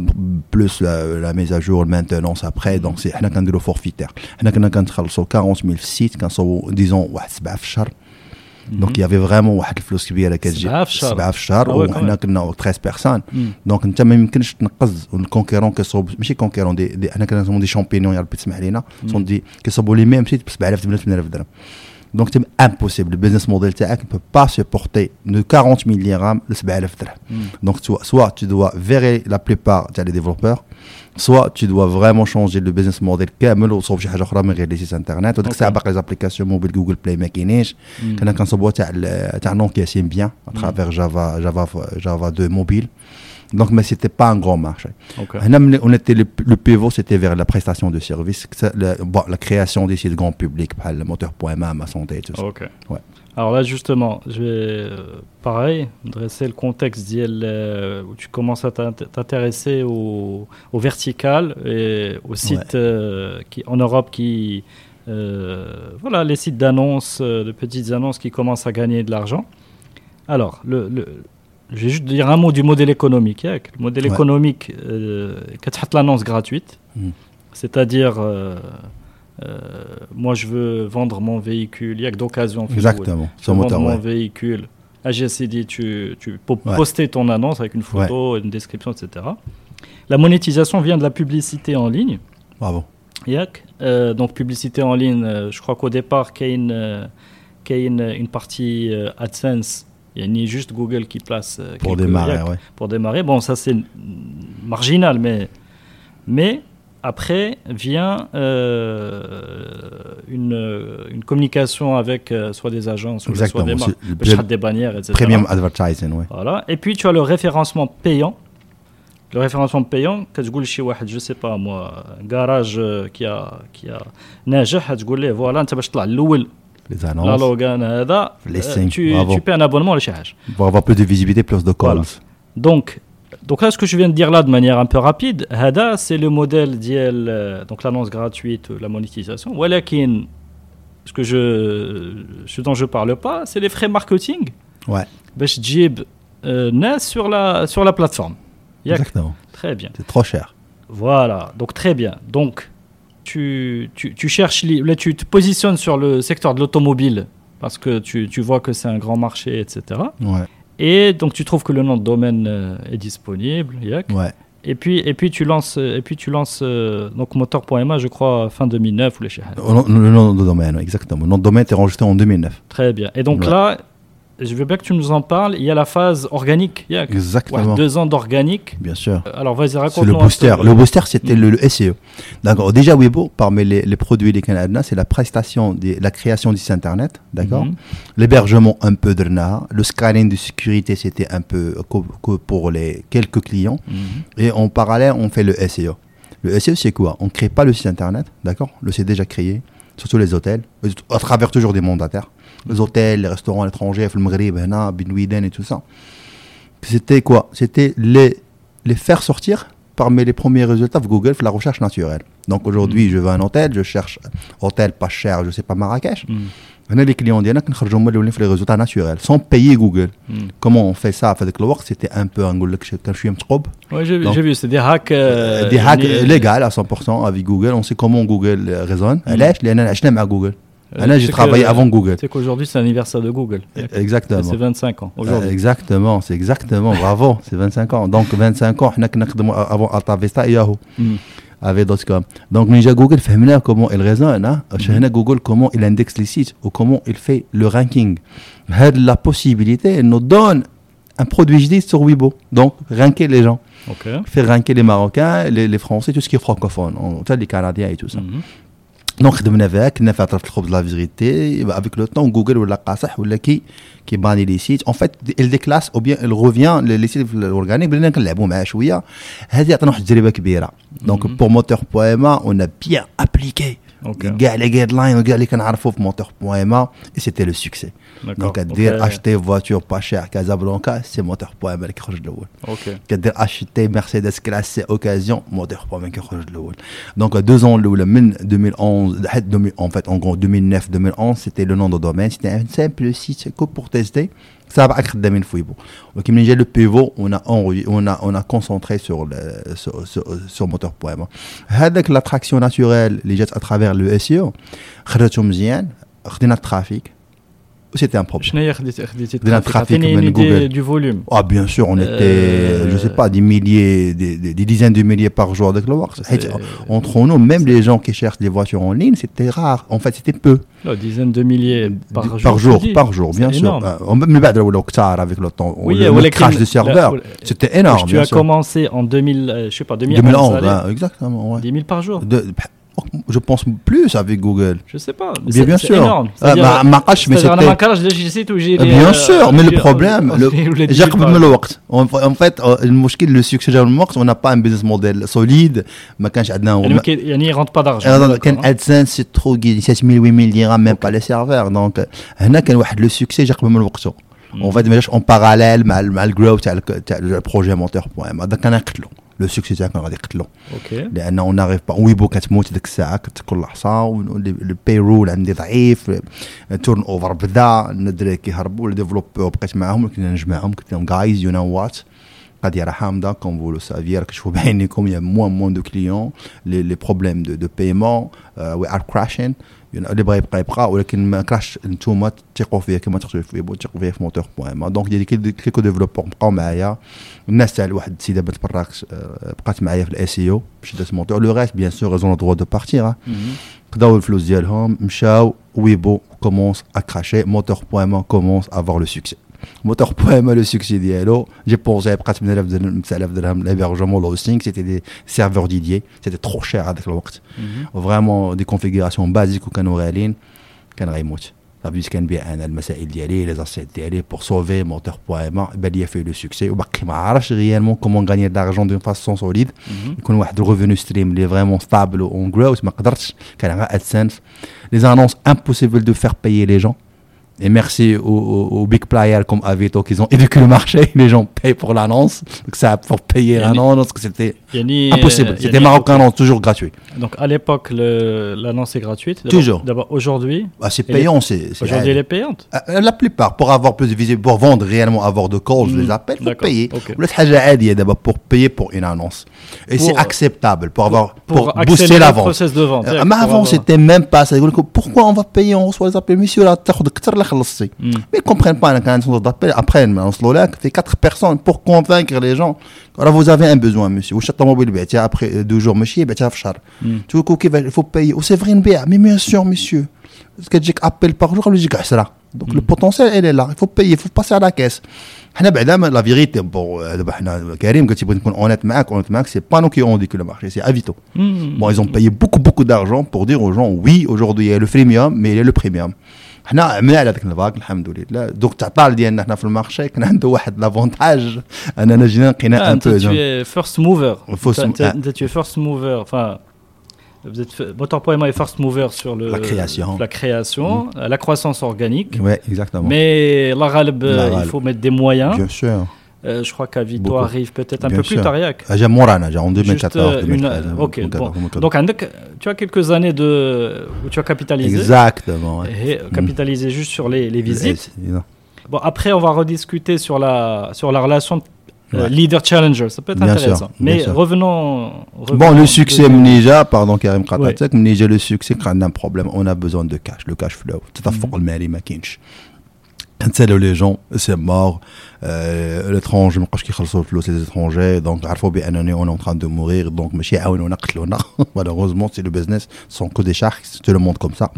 بلوس لا ميز ا المانتونونس ابخي دونك سي حنا كنديرو فورفيتير حنا كنا كنتخلصوا 40000 في السيت كنصوبوا ديزون واحد سبعه في الشهر دونك يافي فريمون واحد الفلوس كبيره كتجي سبعة في الشهر. سبعة في الشهر آه وي وحنا كنا 13 بيرسون مم. دونك انت ما يمكنش تنقز والكونكيرون كيصوب ماشي كونكيرون دي, دي حنا كنسمو دي شامبينيون يا ربي تسمح لينا سون دي كيصوبوا لي ميم سيت ب 7000 8000 درهم دونك تم امبوسيبل البيزنس موديل تاعك ne peut pas supporter de 40 000 dirhams ل 7000 درهم مم. donc soit, soit tu dois virer la plupart des développeurs soit tu dois vraiment changer le business model كامل وتصوب شي حاجه اخرى من غير لي سيت انترنت وديك الساعه Ok. باقي لي زابليكاسيون موبيل جوجل بلاي ما كاينينش مم. كنا كنصوبوا تاع ال- تاع نوكيا سيم بيان اترافير جافا جافا جافا 2 موبيل Donc, mais c'était pas un grand marché. Okay. On était le, pivot, c'était vers la prestation de services, la, création des sites grand public, le moteur.ma, ma santé, tout ça. Okay. Alors là, justement, je vais, euh, pareil, dresser le contexte euh, où tu commences à t'intéresser au, vertical et aux sites euh, en Europe qui. voilà, les sites d'annonces, de petites annonces qui commencent à gagner de l'argent. Alors, le je vais juste dire un mot du modèle économique. Hein, le modèle ouais. économique, euh, l'annonce gratuite, hmm. c'est-à-dire, euh, euh, moi je veux vendre mon véhicule, il y a que d'occasion. Exactement, sur moteur. Vendre mon véhicule. À GCD, tu, tu peux poster ton annonce avec une photo, une description, etc. La monétisation vient de la publicité en ligne. Bravo. Yak. Euh, donc publicité en ligne, euh, je crois qu'au départ, qu'il y a une, y une partie AdSense Il y a ni juste Google qui place euh, Pour quelques- démarrer, yak, ouais. pour démarrer. Bon, ça c'est mm, marginal, mais, mais après vient euh, une, euh, une communication avec euh, soit des agences, ou soit Exactement. des marques, C'est le le chat des bannières, etc. Premium advertising, ouais. Voilà. Et puis tu as le référencement payant. Le référencement payant, كتقول شي واحد je sais pas moi, un garage euh, qui a qui a ناجح تقول ليه voilà انت باش تطلع الاول Les لا annonces. لوغان هذا Les euh, cinq, tu bravo. tu paies un abonnement ولا شي حاجه. Pour avoir plus de visibilité, plus de calls. Voilà. Donc, donc là, ce que je viens de dire là de manière un peu rapide, Hada, c'est le modèle d'IL, euh, donc l'annonce gratuite, la monétisation. Walakin, ce, que je, ce dont je parle pas, c'est les frais marketing. Ouais. باش تجيب euh, ناس sur la, sur la plateforme. Yak. Exactement. Très bien. C'est trop cher. Voilà, donc très bien. Donc, tu, tu, tu cherches, là, tu te positionnes sur le secteur de l'automobile parce que tu, tu vois que c'est un grand marché, etc. Ouais. Et donc tu trouves que le nom de domaine euh, est disponible, yak. Ouais. et puis et puis tu lances euh, et puis tu lances euh, donc moteur.ma je crois fin 2009 ou les Le nom de domaine, exactement. Le nom de domaine est enregistré en 2009. Très bien. Et donc Ouais. là, je veux bien que tu nous en parles. Il y a la phase organique, yak. Ouais, Exactement. deux ans d'organique. Bien sûr. Alors vas-y C'est raconte-nous. le booster. Le booster, c'était le, le SEO. D'accord. Déjà, Weibo, parmi les, les produits des Canadiens, c'est la prestation, des- la création du site internet. D'accord. Mhm. L'hébergement, un peu de RNA. Le scanning de sécurité, c'était un peu que, pour les quelques clients. Mhm. Et en parallèle, on fait le SEO. Le SEO, c'est quoi? On ne crée pas le site internet. D'accord. Le site est déjà créé. Surtout les hôtels. À travers toujours des mandataires les hôtels, les restaurants étrangers, le Maghreb, et tout ça. C'était quoi? C'était les, les faire sortir parmi les premiers résultats de Google, la recherche naturelle. Donc aujourd'hui, mm. je vais à un hôtel, je cherche hôtel pas cher, je sais pas Marrakech. Mm. On les clients d'Yana qui ont les résultats naturels, sans payer Google. Mm. Comment on fait ça? Avec le work C'était un peu un je suis un trop. Oui, j'ai vu, c'est des hacks. Euh, euh, des hacks légaux à 100% avec Google. On sait comment Google euh, raisonne. Elle est, je à Google. Ah, j'ai travaillé avant Google. C'est qu'aujourd'hui, c'est l'anniversaire de Google. Eh, exactement. C'est 25 ans. Eh, exactement, c'est exactement. bravo, <laughs> c'est 25 ans. Donc, 25 ans, avant Altavista et Yahoo. Mm. Avec .com. Donc, déjà, Google, fait comment il raisonne. Hein? Mm. Google, comment il indexe les sites ou comment il fait le ranking. La possibilité, elle nous donne un produit jadis sur Weibo. Donc, ranker les gens. Okay. Faire ranker les Marocains, les, Français, tout ce qui est francophone. On, les Canadiens et tout ça. Mm-hmm. دونك خدمنا فيها كنا في عطرة الخبز لا فيغيتي افيك لو طون جوجل ولا قاصح ولا كي كي باني لي سيت اون فيت ال ديكلاس او بيان ال ريفيان لي سيت في الاورغانيك بدينا كنلعبوا معاه شويه هذه عطانا واحد التجربه كبيره دونك Mhm. بور موتور بوان ام اون بيان ابليكي Ok. كاع لي جايد لاين وكاع اللي كنعرفوا في موتور بوان ام اي سيتي لو سوكسي D'accord. دونك دير Ok. اشتي فواتور با شير كازابلانكا سي موتور بوان ام اللي كيخرج الاول Ok. كدير اشيتي مرسيدس كلاس سي اوكازيون موتور بوان كيخرج الاول دونك deux ans الاولى من 2011 لحد 2000 en fait en gros 2009 2011 c'était le nom de domaine c'était un simple site que pour tester سبعة خدامين في ويبو ولكن من جا لو بيفو on a enregistré- on a on a concentré sur le sur sur, sur moteur poème هذاك l'attraction naturelle اللي جات à travers le SEO خرجته مزيان خدينا الترافيك c'était un problème. De trafic du volume. Ah bien sûr, on euh, était, je sais pas, des milliers, des, dizaines de milliers par jour de Entre nous, même les gens qui cherchent des voitures en ligne, c'était rare. En fait, c'était peu. Non, dizaines de milliers par jour. Par jour, par jour, bien sûr. Mais euh, avec le temps, le, crash de serveur, c'était énorme. Tu as commencé en 2000, euh, je sais pas, 2011. 2011, hein, exactement. 10 000 par jour. Bah, De- oh, je pense plus avec Google. Je sais pas. mais Bien, c'est- bien c'est sûr. énorme. Ah, C'est-à-dire- ma- ma cache, mais c'est-à-dire, c'était- أنا ما كرهتش ليش جيت ويجي Euh, لي- Bien euh, sûr, mais le ويجي- problème, ويجي- ولا le, ديجي جاك par- من الوقت. En, en fait, euh, المشكل le succès جا من الوقت, on n'a pas un business model solide, ما كانش عندنا يعني ما كاين- يعني il rentre pas d'argent. Alors, d'accord, كان hein. ادسنس سي ترو 7000 8000 درهم ميم با لي سيرفور دونك هنا كان واحد لو سوكسي جا قبل من وقته اون فيت ما جاش اون باراليل مع ال- مع الجروث تاع ال- تاع البروجي مونتور بوان ام هذا كان يقتلو لو سوكسي تاعك غادي يقتلو Ok. لأن اون ناريف با ويبو كتموت ديك الساعة كت- كل لحظه الباي رول عندي ضعيف تورن اوفر بدا الدراري كيهربوا الديفلوبور بقيت معاهم كنا نجمعهم قلت لهم جايز يو نو وات قضيه راه حامضه كوم فولو سافي راك تشوفوا بعينيكم يا موان موان دو كليون لي لي بروبليم دو دو بايمون وي ار كراشين اللي بغى يبقى يبقى ولكن ما كراش نتوما تثقوا فيا كما تثقوا في ويبو تثقوا فيا في موتور بوان ما دونك ديال كيكو ديفلوبور بقاو معايا الناس تاع واحد السيده بنت براكس آه، بقات معايا في الاي سي او باش دات موتور لو ريست بيان سور ريزون دروا دو بارتير Mhm. خداو الفلوس ديالهم مشاو ويبو كومونس ا كراشي موتور بوان ما كومونس افوار لو سوكسي موتور بوان ما لو سوكسي ديالو جي بونسي بقات 8000 درهم 9000 درهم لابيرجمون لوستينغ سيتي دي سيرفور ديديي سيتي ترو شير هذاك الوقت Mhm. فريمون دي كونفيغوراسيون بازيك وكانوا غاليين كان غيموت صافي كنبيع انا المسائل ديالي لي زاسيت ديالي بور سوفي موتور بوان ما بان ليا فيه لو سوكسي وباقي ما عرفش ريالمون كومون غاني دارجون دون فاسون سوليد Mhm. يكون واحد الريفوني ستريم اللي فريمون ستابل اون جروث ما قدرتش كان غير ادسنس لي زانونس امبوسيبل دو فير بايي لي جون Et merci aux, big players comme Avito qui ont éduqué le marché. <laughs> Les gens payent pour l'annonce. Donc ça, pour payer l'annonce, c'était euh, impossible. C'était marocain, non, toujours gratuit. Donc à l'époque, l'annonce est gratuite. Toujours. D'abord, aujourd'hui. Bah, c'est payant. Aujourd'hui, elle est payante. Ah, euh, la plupart, pour avoir plus de visibilité, pour vendre réellement, avoir de calls, je les hmm. appelle, pour payer. le Okay. Vous d'abord pour payer pour une annonce. Et c'est euh, acceptable pour avoir, pour, booster la vente. Mais avant, c'était même pas ça. Pourquoi on va payer? On reçoit les appels, monsieur, là, خلصتي. Mm. Mais ils comprennent pas, quand un centre d'appel, après, mais on se l'olac, fait quatre personnes pour convaincre les gens. Alors, vous avez un besoin, monsieur. Ou chaque mobile, bah, tiens, après euh, deux jours, monsieur, bah, tiens, fchar. Mm. Tu vois, qu'il va- il faut payer. Ou c'est vrai, une BA. Mais bien sûr, monsieur. Parce que j'ai appel par jour, lui, j'ai ça. Donc, le potentiel, elle est là. Il faut payer, il faut passer à la caisse. حنا بعدا ما- la vérité bon euh, دابا حنا كريم قلت بغيت نكون اونيت معاك اونيت معاك c'est pas nous qui ont dit que le marché c'est Avito Mm. Bon, ils ont payé beaucoup, beaucoup d'argent pour dire aux gens, oui, aujourd'hui, il y a le freemium, mais il y a le premium. حنا عملنا على ذاك الفاك الحمد لله دوك التعطال ديالنا حنا في المارشي كان عنده واحد لافونتاج اننا جينا لقينا Ah, ان toi, بو tu es first mover. First T'as- mo- t'as- ah. t'as- Tu es first mover. Enfin, vous êtes f- Motor.ma est first mover sur le, La création. la création, euh, la croissance organique. Ouais, exactement. Mais la Ghalb, euh, La il Ghalb. faut mettre des moyens. Bien sûr. Euh, je crois qu'Avito arrive peut-être un peu plus tard. J'ai Morana, en 2014. Une, Donc, tu as quelques années de, où tu as capitalisé. Exactement. Et euh, capitalisé mm. juste sur les, les visites. Bon, après, on va rediscuter sur la, sur la relation euh, leader challenger, ça peut être bien intéressant. Sûr, mais. Revenons, Bon, le succès de... Mnija, pardon Karim Khatatek, Mnija, le succès crée un problème. On a besoin de cash, le cash flow. C'est un forme, mais il les gens, c'est mort. الاترونج ما بقاوش كيخلصوا الفلوس لي زيترونجي دونك عرفوا بانني اون تران دو مورير دونك ماشي يعاونونا قتلونا <laughs> مالوغوزمون سي لو بيزنس سون كو دي شاركس تو لو موند كوم سا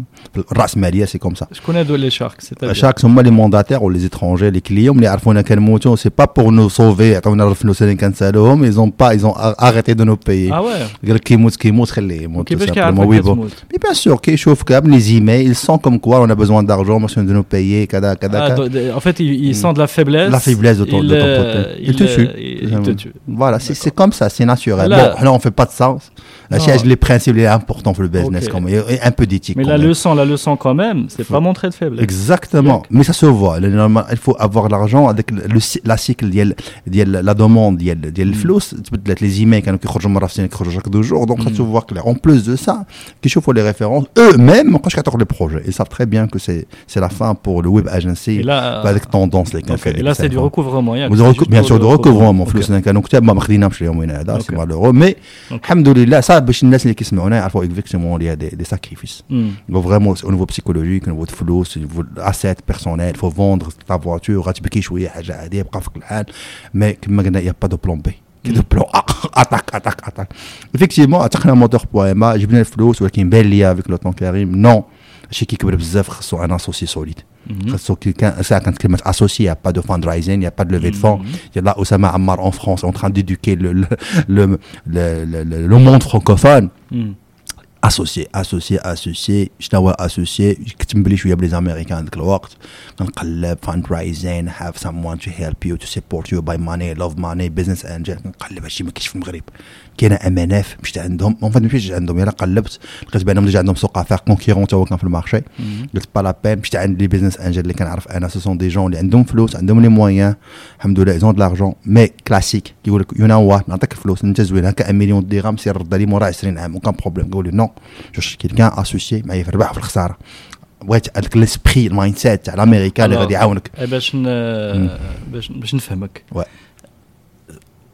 الراسماليه سي كوم سا Je connais de les sharks. c'est-à-dire- شاركس هما لي مونداتير و لي زيترونجي لي كليون اللي يعرفونا كنموتوا سي با بور نو سوفي يعطيونا الفلوس اللي كنسالوهم ايزون با ايزون اريتي دو نو بايي Ah ouais. قال لك كيموت كيموت خليه يموت وكيفاش tout simplement. كيعرفوا Oui, bon. كتموت؟ Mais bien sûr, كيشوف كاب les emails, ils sont comme quoi on a besoin d'argent, monsieur de nous payer, كذا كذا Ah, كذا. de- de- en fait, il, il sent de la faiblesse. La faiblesse de ton, il, de ton euh, côté. Il, Il te tue. Il, il te tue. Voilà, c'est comme ça, c'est naturel. Là- bon, là, on fait pas de sens. Non. Là, les principes, les importants pour le business, Ok. quand même. Et un peu d'éthique. Mais quand la même. leçon, la leçon quand même, c'est pas montrer de faiblesse. Exactement. Mais ça se voit. Le- normal- Il faut avoir l'argent avec le, le cy- la cycle ديال ديال la demande ديال ديال الفلوس تبدلت les emails كانوا كيخرجوا مره في السنه كيخرجوا chaque deux jours donc ça se voit clair. En plus de ça, كيشوفوا les références eux-mêmes ما بقاوش كيعطيوك les projets. Ils savent très bien que c'est c'est la fin pour le web agency Et là, avec tendance les ok, et là, c'est du recouvrement ياك وده c'est ركو- juste بيان pour سور le دو ريكوفرمون recouvrement. فلوسنا كانوا كتاب ما خديناهمش اليومين هذا سي أوكي. مالورو مي أوكي. الحمد لله صعب باش الناس اللي كيسمعونا يعرفوا اكزاكتومون اللي دي, دي ساكريفيس مم. فريمون او نيفو بسيكولوجيك او نيفو فلوس او نيفو اسيت بيرسونيل فو فوندر تا فواتور غتبكي شويه حاجه عاديه بقى فيك الحال مي كما قلنا يا با دو بلون بي كي دو بلون اتاك اتاك اتاك افيكتيفمون عتقنا موتور بويما جبنا الفلوس ولكن بان ليا افيك لو طون كريم نو شي كيكبر بزاف خصو ان اسوسي سوليد مم. خاصو كان ساعه كانت كلمه اسوسي يا با دو فاندرايزين يا با دو ليفي دو فون Mhm. Il y a là Osama Ammar en France en train d'éduquer le, le, le, le, le, le monde francophone. مم. اسوسي اسوسي اسوسي شنو هو اسوسي كتب لي شويه بلي امريكان ذاك الوقت كنقلب فاند رايزين هاف someone to help you to support you by money love money business angel كنقلب هادشي ما كاينش في المغرب كاينة ام ان اف مشيت عندهم. ما مشيتش عندهم. يلا قلبت. لقيت بانهم ديجا عندهم سوق افاق كونكيرون تا هو كان في المارشي. قلت با لا بين مشيت عند لي بيزنس انجل اللي كنعرف أنا. سو سون دي جون اللي عندهم فلوس عندهم لي مويان الحمد لله ايزون دو لارجون مي كلاسيك كيقول لك يو نو نعطيك الفلوس. أنت زوين. هكا 1 مليون درهم سير رد لي مورا 20 عام. وكان بروبليم قول لي نو جو كيلكان اسوسيي معايا في الربح وفي الخسارة. بغيت هذاك ليسبري المايند سيت تاع الامريكان اللي غادي يعاونك. eh باش ن... باش باش نفهمك.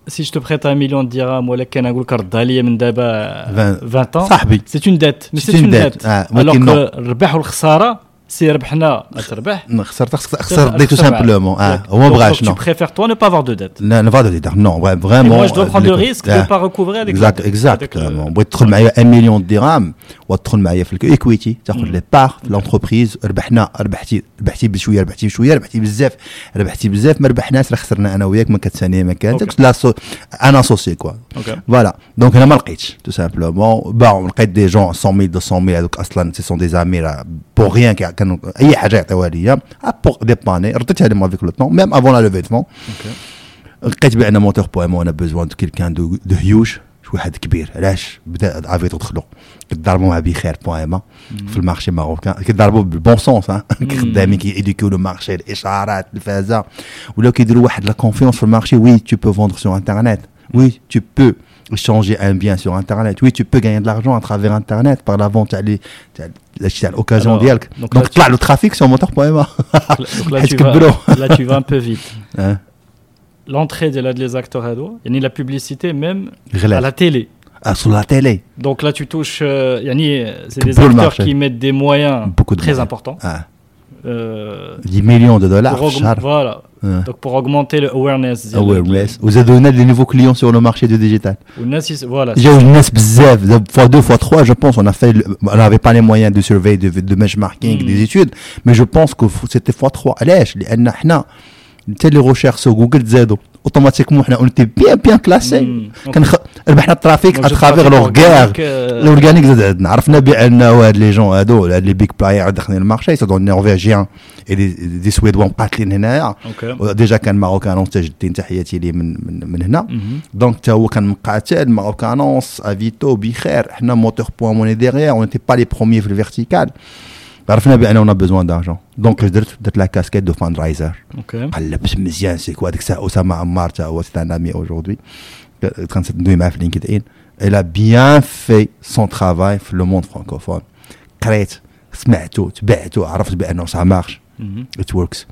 Si je te prête un million de dirhams ولكن نقول لك ردها لي من دابا 20 20 ans صاحبي سي اون ديت مي C'est سي une اون dette. ديت آه، الوغ ولكن كو non. الربح والخساره سي ربحنا تربح خسرت خسرت دي تو سامبلومون اه هو ما بغاش Tu نو préfères toi ne pas avoir de dette. لا نفا دو ديدار نو Et فريمون moi, je dois prendre le risque de ne pas recouvrer avec اكزاكت la- avec اكزاكتومون le- بغيت تدخل معايا 1 مليون درهم وتدخل معايا في الايكويتي تاخذ لي بار في لونتربريز ربحنا ربحتي ربحتي بشوية ربحتي بشوية ربحتي بزاف ربحتي بزاف ما ربحناش راه خسرنا أنا وياك ما كتساني ما كان أوكي. لا سو أنا اسوسي كوا. فوالا دونك أنا ما لقيتش تو سامبلومون باعوا لقيت دي جون 100 000 200 000 هذوك أصلا سي سون دي زامي راه بور ريان كانوا أي حاجة يعطيوها ليا. بور ديباني رديتها لهم افيك لو طون ميم افون لا لوفي دو فون Ok. لقيت بان موتور بويمون أنا بوزوان دو كيلكان دو هيوج واحد كبير علاش بدا افيتو دخلوا كيضربوا مع بخير بويما في المارشي ماروكان كيضربوا بالبون سونس ها خدامين كيديكيو لو مارشي الاشعارات التلفازه ولاو كيديروا واحد لا كونفيونس في المارشي وي تو بو فوندر سور انترنت وي تو بو changer un bien sur internet oui tu peux gagner de l'argent à travers internet par la vente تاع لي تاع تاع الاوكازيون Alors, ديالك donc دونك là, طلع له ترافيك سور موتور بويما Donc là, حيت tu كبروا vas, là, <laughs> tu vas un peu vite. آه، l'entrée de là des acteurs il y a ni la publicité même à la télé. Ah, sur la télé. Donc là tu touches euh, yani, euh, c'est des acteurs qui mettent des moyens très importants. Ah. Euh, 10 millions de dollars voilà. Ah. Donc pour augmenter le awareness awareness. Vous avez donné des nouveaux clients sur le marché du digital. Voilà j'ai une fois deux fois trois je pense. On n'avait pas les moyens de surveiller de, de benchmarking des hmm. études. Mais je pense que c'était fois trois. Allez les حنا حتى لي ريشيرش سو جوجل زادوا اوتوماتيكمون حنا اون تي بيان بيان كلاسي Mm. كنخ... ربحنا الترافيك Donc, je اترافيغ trafic لوغار organique, euh, الاورجانيك زاد عندنا عرفنا بان هاد لي جون هادو هاد لي بيك بلاير داخلين المارشي سي دون نورفيجيان اي دي سويدوان قاتلين هنايا Ok. ديجا كان ماروكانونس تاج الدين تحياتي ليه من من, من هنا Mhm. دونك تا هو كان مقاتل ماروكانونس افيتو بخير حنا موتور بوان موني ديغيير اون با لي بروميي في الفيرتيكال on a besoin d'argent. Donc, je la casquette de fundraiser. Ah, c'est quoi? Ça Osama Ammar, euh, euh, Elle a bien fait son travail le monde francophone. Crête, ça marche. Mhm. It works.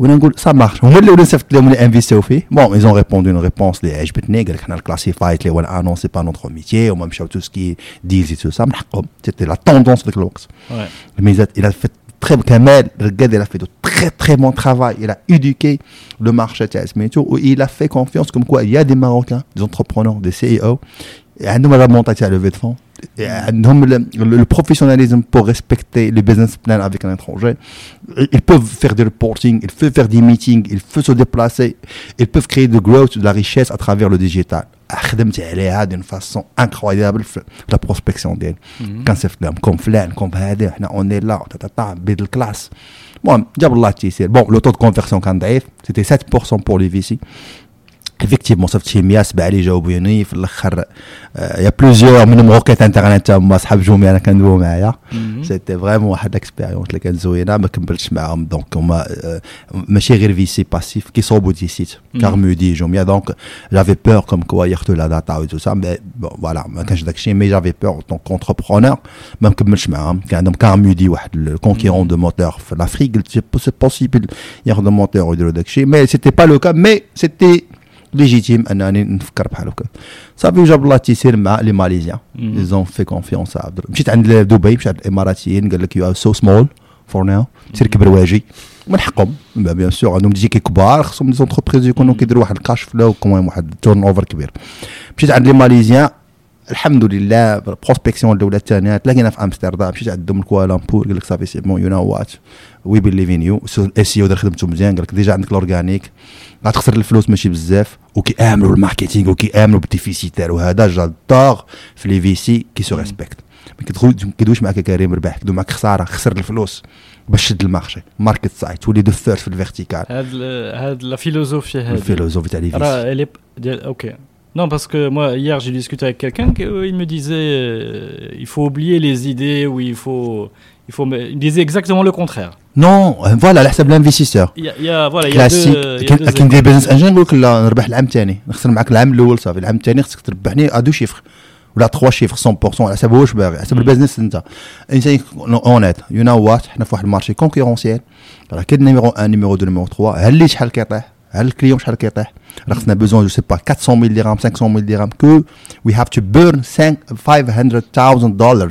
وانا نقول سا مارش هما اللي ولاو نصيفط لهم اللي انفيستيو فيه بون ايزون ريبوندو اون ريبونس اللي عجبتني قال لك حنا الكلاسيفايد اللي هو الانون سي با نوتر ميتيي هما مشاو تو سكي ديلز تو سا من حقهم سيتي لا توندونس ذاك الوقت Ouais. Mais il a fait très Kamel, regarde, il a fait de très très bon travail. Il a éduqué le marché de Smeto où il a fait confiance comme quoi il y a des Marocains, des entrepreneurs, des CEO. Et à nous, la montée à lever de fonds. Et à nous, le, le- le professionnalisme pour respecter les business plans avec un étranger. Ils peuvent faire des reporting, ils peuvent faire des meetings, ils peuvent se déplacer, ils peuvent créer de growth, de la richesse à travers le digital. خدمت عليها دون فاسون انكرويابل في لا بروسبكسيون ديالي كنصيفط لهم كوم فلان كوم هذا حنا اوني لا تا تا تا بيد الكلاس المهم جاب الله التيسير بون لو تو دو كونفيرسيون كان ضعيف سيتي 7% بور لي في سي effectivement صيفط شي 100 سبعه اللي جاوبوني في الاخر يا بلوزيور منهم روكيت انترنت هما صحاب جومي انا كندويو معايا سيتي فريمون واحد الاكسبيريونس اللي كانت زوينه ما كملتش معاهم دونك هما آه، ماشي غير في سي باسيف كيصوبوا دي سيت كارمودي جوميا دونك جافي بور كوم كوا ياخذوا لا داتا و تو سا مي فوالا ما كانش داكشي مي جافي بور دونك كونتربرونور ما مكملش معاهم كان عندهم كارمودي واحد الكونكيرون دو موتور في لافريك قلت سي بوسيبل ياخذوا موتور ويديروا داكشي مي سيتي با لو كا مي سيتي ليجيتيم انني نفكر بحال هكا صافي جاب الله التيسير مع لي ماليزيان ايزون في كونفيونس عبد مشيت عند دبي مشيت عند الاماراتيين قال لك يو ار سو سمول فور ناو سير كبر واجي من حقهم بيان سور عندهم ديجي كبار خصهم لي زونتربريز يكونوا كيديروا واحد الكاش فلو كومون واحد تورن اوفر كبير مشيت عند لي ماليزيان الحمد لله بروسبكسيون الاولى الثانية. تلاقينا في أمستردام مشيت عندهم كوالالمبور قال لك صافي سي بون يو نو وات وي بيليف ان يو اس أو دار خدمته مزيان قال لك ديجا عندك الأورغانيك. غتخسر الفلوس ماشي بزاف وكيأمنوا بالماركتينغ وكيأمنوا بالديفيسيتير وهذا جادور في لي في سي كي سو ريسبكت. ما كيدخل كيدويش معاك كريم ربح كيدوي معاك خسارة خسر الفلوس باش شد المارشي. ماركت سايت تولي دو فيرست في الفيرتيكال. هاد هاد لا فيلوزوفي هاد الفيلوزوفي تاع لي في سي. أوكي. Non, parce que moi, hier, j'ai discuté avec quelqu'un qui il me disait euh, il faut oublier les idées où il faut. Il, faut, il me disait exactement le contraire. Non, voilà, على حساب l'investisseur. Il y a, il y a, voilà, il y a كلاسيك deux, il y a كاين deux كاين دي écoles. بيزنس انجين نقول لك لا نربح العام الثاني نخسر معاك العام الاول صافي العام الثاني خصك تربحني ا دو شيفر ولا 3 شيفر 100% على حسب واش باغي على حسب البيزنس انت انسان اونيت يو نو وات حنا في واحد المارشي كونكورونسيال راه كاين نيميرو 1 نيميرو 2 نيميرو 3 هل اللي شحال كيطيح هل الكليون شحال كيطيح راه خصنا بوزون جو سي با 400 000 درهم 500 000 درهم كو وي هاف تو بيرن 500000 دولار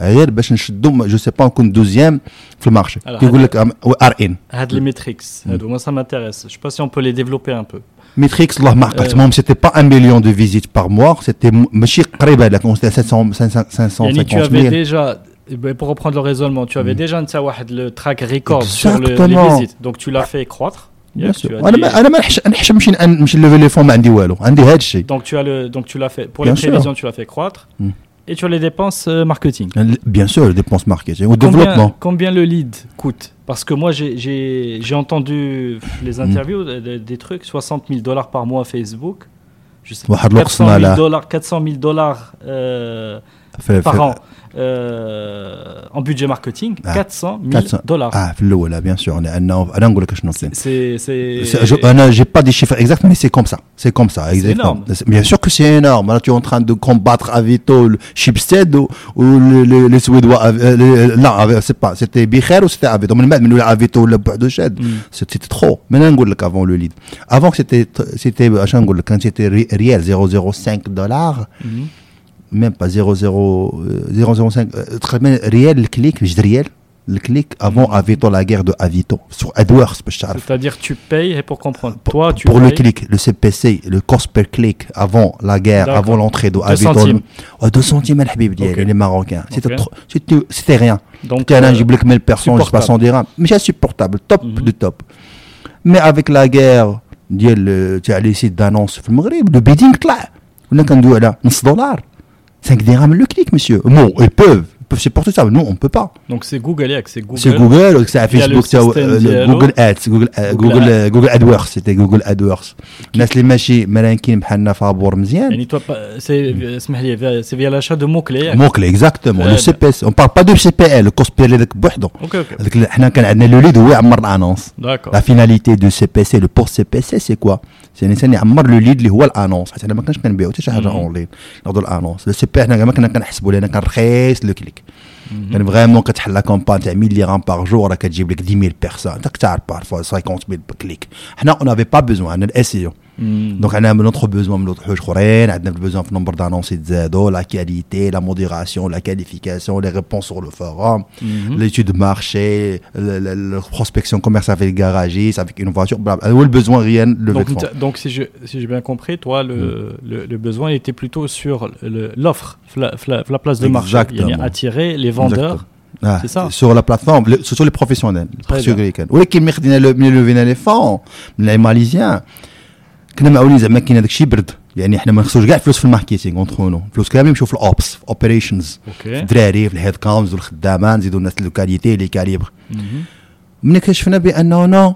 غير باش نشدو جو سي با نكون دوزيام في المارشي Alors, كيقول لك ار ان Had les metrics. Had- Moi, ça m'intéresse. Je sais pas si on peut les développer un peu. ميتريكس الله ما عقلت Euh, المهم سيتي با ان مليون دو فيزيت بار موا سيتي ماشي قريبه هذاك سيتي 700 Yani, tu 550 avais 000 déjà, eh ben, pour reprendre le raisonnement, tu avais déjà un واحد, le track record sur le, les Exactement. visites. Donc tu l'as fait croître. Donc tu as le donc tu l'as fait. Pour les prévisions tu l'as fait croître. Et tu as les dépenses euh, marketing. Bien sûr, les dépenses marketing au développement. Combien le lead coûte? Parce que moi j'ai entendu les interviews euh, des, trucs. 60 000 dollars par mois Facebook. Je 400 000 dollars 400 000 dollars euh, في par في an euh, en budget marketing. Ah. 400 000 400 dollars. اه في الاول بيان سور انا انا انا نقول لك شنو كاين C'est c'est- C'est- je- انا j'ai pas des chiffres exacts mais c'est comme ça c'est comme ça exactement énorme. bien sûr que c'est énorme là tu es en train de combattre Avito le Schibsted ou, ou le- le- les Suédois Av- euh, les- non Av- c'est pas c'était Bicher ou c'était Avito من بعد من ولا Avito ولا بوحدو شاد Mm. c'était trop maintenant نقول لك avant le lead avant que c'était c'était عشان نقول لك quand c'était ri- réel 0,05 dollars Mhm. même pas 0,0, 0,05, euh, euh, très bien, réel, le clic, je dis réel, le clic avant mm. Avito, la guerre de Avito, sur AdWords, C'est-à-dire, tu payes, et pour comprendre, toi, tu Pour le clic, le CPC, le cost per clic, avant la guerre, avant l'entrée de Avito. 2 centimes. Oh, centimes, les Marocains. C'était rien. Donc, tu as un euh, giblec 1000 personnes, je passe en dirham. Mais c'est supportable, top mm du top. Mais avec la guerre, tu as les sites d'annonces, le bidding, là, on a 1 dollar. 5 dirhams le clic, monsieur. Bon, ils peuvent Ils peuvent supporter ça, mais nous, on ne peut pas. donc c'est Google, Yac, c'est Google. C'est Google, c'est Via le Facebook, c'est système euh, le ديالو. Google Ads, Google euh, Google Google euh, Google AdWords, c'était Google AdWords. الناس اللي ماشي ملانكين بحالنا فابور مزيان. Yani, toi, pas- c'est اسمح لي, via- c'est via l'achat de mots-clés. Yac. موكل exactement Euh, le CPS on parle pas de CPL le cost per هذاك بوحدو Ok, ok. هذاك اللي حنا كان عندنا لو ليد هو يعمر الانونس D'accord. لا فيناليتي دو سي بي سي لو بور سي بي سي سي كوا سي الانسان يعمر لو ليد اللي هو الانونس حيت حنا ما كناش كنبيعو حتى شي حاجه مم. اون لين ناخذوا الانونس لو سي بي حنا ما كنا كنحسبوا لان كان رخيص لو كليك كان فريمون كتحل لا كومبان تاع 1000 درهم باغ جور راه كتجيب لك 10000 بيرسون انت تعرف بارفوا 50000 كليك حنا اون افي با بيزوان عندنا الاس اي Mm. دونك عندنا نوتخ بوزوان من لوطخ حوايج اخرين عندنا بوزوان في نمبر دانونس يتزادوا لا كاليتي لا موديراسيون لا كاليفيكاسيون لي ريبونس سور لو فوروم Mhm. l'étude de marché, la, la- la prospection commerce avec le garagiste, avec une voiture, blablabla. Où le besoin rien le Donc, vêtement. t'as- donc si je si j'ai bien compris, toi, le, le, le besoin était plutôt sur le- l'offre, la, la- la place de marché. Exactement. Yani attirer les vendeurs. Ah, c'est ça. Sur la plateforme, le- surtout les professionnels. Très Parce que les- ولكن ملي خدينا لو- ملي لوفينا لي فون من les Malaisiens كنا معولين زعما كاين هذاك الشيء برد. يعني حنا ما نخسروش كاع فلوس في الماركتينغ اونتخ فلوس كامل يمشيو في الأوبس في اوبريشنز أوكي. الدراري في الهيد كاونز والخدامه نزيدوا الناس لو كاليتي لي كاليبر. ملي اكتشفنا بأنه نو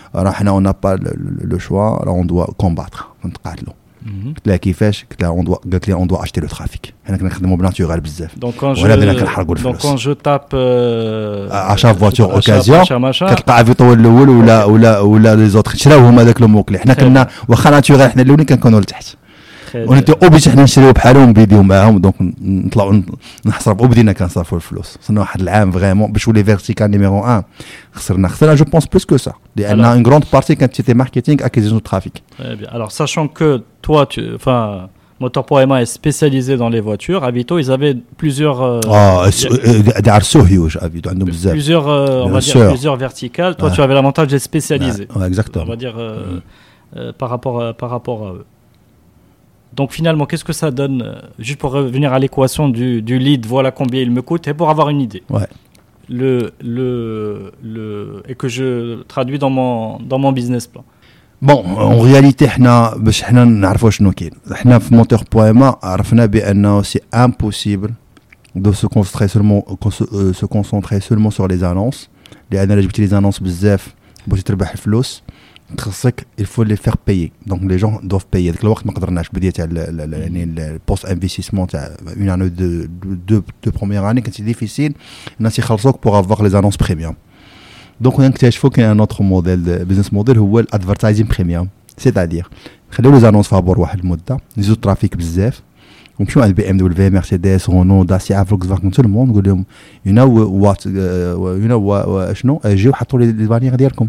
راه حنا اون با لو شوا راه اون دوا كومباتر نتقاتلوا Mhm. قلت لها كيفاش؟ قلت لها اون دوا قالت لي اون دوا اشتي لو ترافيك حنا كنا نخدموا بناتورال بزاف. Je, Voilà, bien, كنحرقوا الفلوس. euh, achat voiture achat- occasion achat machin, كتلقى افيتو هو الأول ولا ولا ولا لي زوتر شراو هما داك لو موكلي حنا كنا واخا ناتورال حنا الأولين كنكونوا لتحت. très ونيتي اوبليج حنا نشريو بحالهم ونبيديو معاهم دونك نطلعوا ن- نحصروا وبدينا كنصرفوا الفلوس وصلنا واحد العام فريمون باش ولي فيرتيكال نيميرو 1 خسرنا خسرنا جو بونس بلوس كو سا لان Alors- اون غروند بارتي كانت سيتي ماركتينغ اكيزيشن ترافيك Très bien. Alors, sachant que toi, tu, enfin, Motor.ma est spécialisé dans les voitures, Avito, ils avaient plusieurs, euh, اه il y a- س- دار سو هيوج افيتو عندهم بزاف plusieurs, euh, on Bien va dire sûr. plusieurs verticales. Toi, Ouais. tu avais l'avantage d'être spécialisé. On اكزاكتومون va dire euh, euh, par rapport à, par rapport à eux. Donc finalement, qu'est-ce que ça donne euh, Juste pour revenir à l'équation du, du lead, voilà combien il me coûte, et pour avoir une idée. Ouais. Le, le, le, et que je traduis dans mon, dans mon business plan. بون اون رياليتي حنا باش حنا نعرفوا شنو كاين حنا في موتور بويما عرفنا بانه سي امبوسيبل دو سو كونسونتري سولمون سو كونسونتري سولمون سور لي زانونس لان الا جبتي لي زانونس بزاف باش تربح الفلوس خصك الفو لي فير بايي دونك لي جون دوف بايي ديك الوقت ما قدرناش بديت تاع ال- ال- ال- يعني البوست انفستيسمون تاع اون اني دو دو دو بروميير اني كانت ديفيسيل الناس يخلصوك بوغ افواغ لي زانونس بريميوم دونك نكتشفوا كاين ان اوتر موديل بزنس موديل هو الادفرتايزين بريميوم سيتادير نخليو لي زانونس فابور واحد المده نزيدو الترافيك بزاف ونمشيو عند بي ام دبليو مرسيدس رونو داسيا فولكسفاغن تو الموند نقول لهم يو نو وات يو نو شنو جيو حطوا لي البانيير ديالكم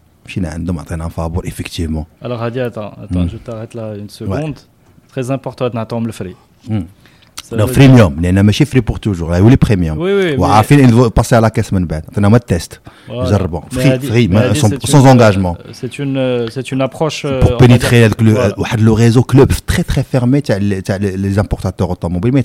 effectivement. Alors, Hadi, attends, attends hmm. je t'arrête là une seconde. Très important, on le free. Mm. Non, freemium, les n'a pas free pour toujours, là, ou les premium. Oui, oui. Ou à passer à la caisse, man, bête. On a un test. Bon, free, sans euh, engagement. C'est une, euh, c'est une approche. Pour euh, pénétrer le réseau club très très fermé, les importateurs automobiles, mais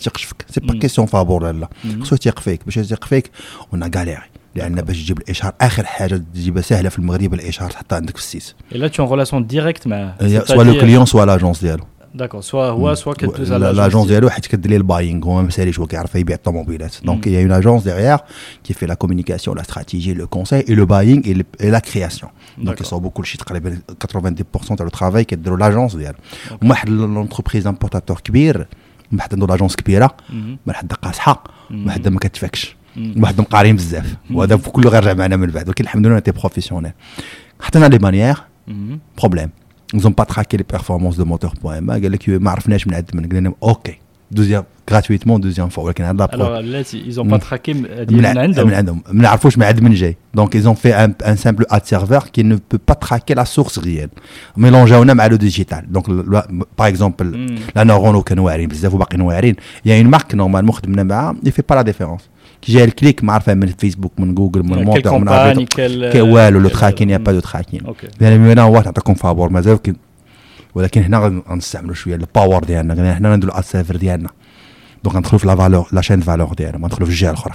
c'est pas hmm. question favor là. Hmm. Soit tu fake, mais fake, on a galéré. فابور لا لا Mhm. خصو يثيق فيك باش يثيق فيك ونا غاليري لان باش تجيب الاشهار اخر حاجه تجيبها سهله في المغرب الاشهار تحطها عندك في السيت Et là, tu es en relation directe, mais. سوا لو كليون سوا لاجونس ديالو D'accord, soit هو soit كدوز على لاجونس ديالو حيت كدير ليه الباينغ هو ما ساليش هو كيعرف يبيع الطوموبيلات دونك Mm. il y a une agence derrière qui fait la communication la stratégie le conseil et le buying et, le- et la création donc D'accord. يصاوبوا كلشي تقريبا 90% تاع لو ترافاي كديروا لاجونس ديالو وما واحد لونتربريز امبورتاتور كبير ما حد عنده لاجونس كبيره Mhm. ما حد قاصحه Mhm. ما حد ما كتفكش Mhm. ما حد مقارين بزاف وهذا كله غيرجع معنا من بعد ولكن الحمد لله تي بروفيسيونيل حطينا لي بانيير Mhm. بروبليم ils ont pas traqué les performances de moteur.ma قال لك ما عرفناش من عند من قلنا لهم اوكي دوزيام gratuitement دوزيام فوا ولكن هذا Alors là, ils ont Mm. pas traqué هذه من من ع- عندهم. من عندهم ما نعرفوش من عند من جاي دونك ils ont fait un, un simple ad server qui ne peut pas traquer la source réelle ميلونجاونا مع لو ديجيتال دونك باغ اكزومبل Mm. لا نورونو كانوا واعرين بزاف وباقيين واعرين يا اون مارك نورمالمون خدمنا معاها يفي با لا ديفيرونس كي جاي الكليك ما عارفه من فيسبوك من جوجل من Quelle موتور من quelle- كي والو لو تراكين يا. با دو تراكين. يعني من هنا هو نعطيكم فابور مازال ولكن ولكن هنا غن- غنستعملوا شوية الباور ديالنا هنا نديروا السيرفر ديالنا دونك ندخلوا في لا فالور لا شين فالور ديالنا ما ندخلوا في الجهة الأخرى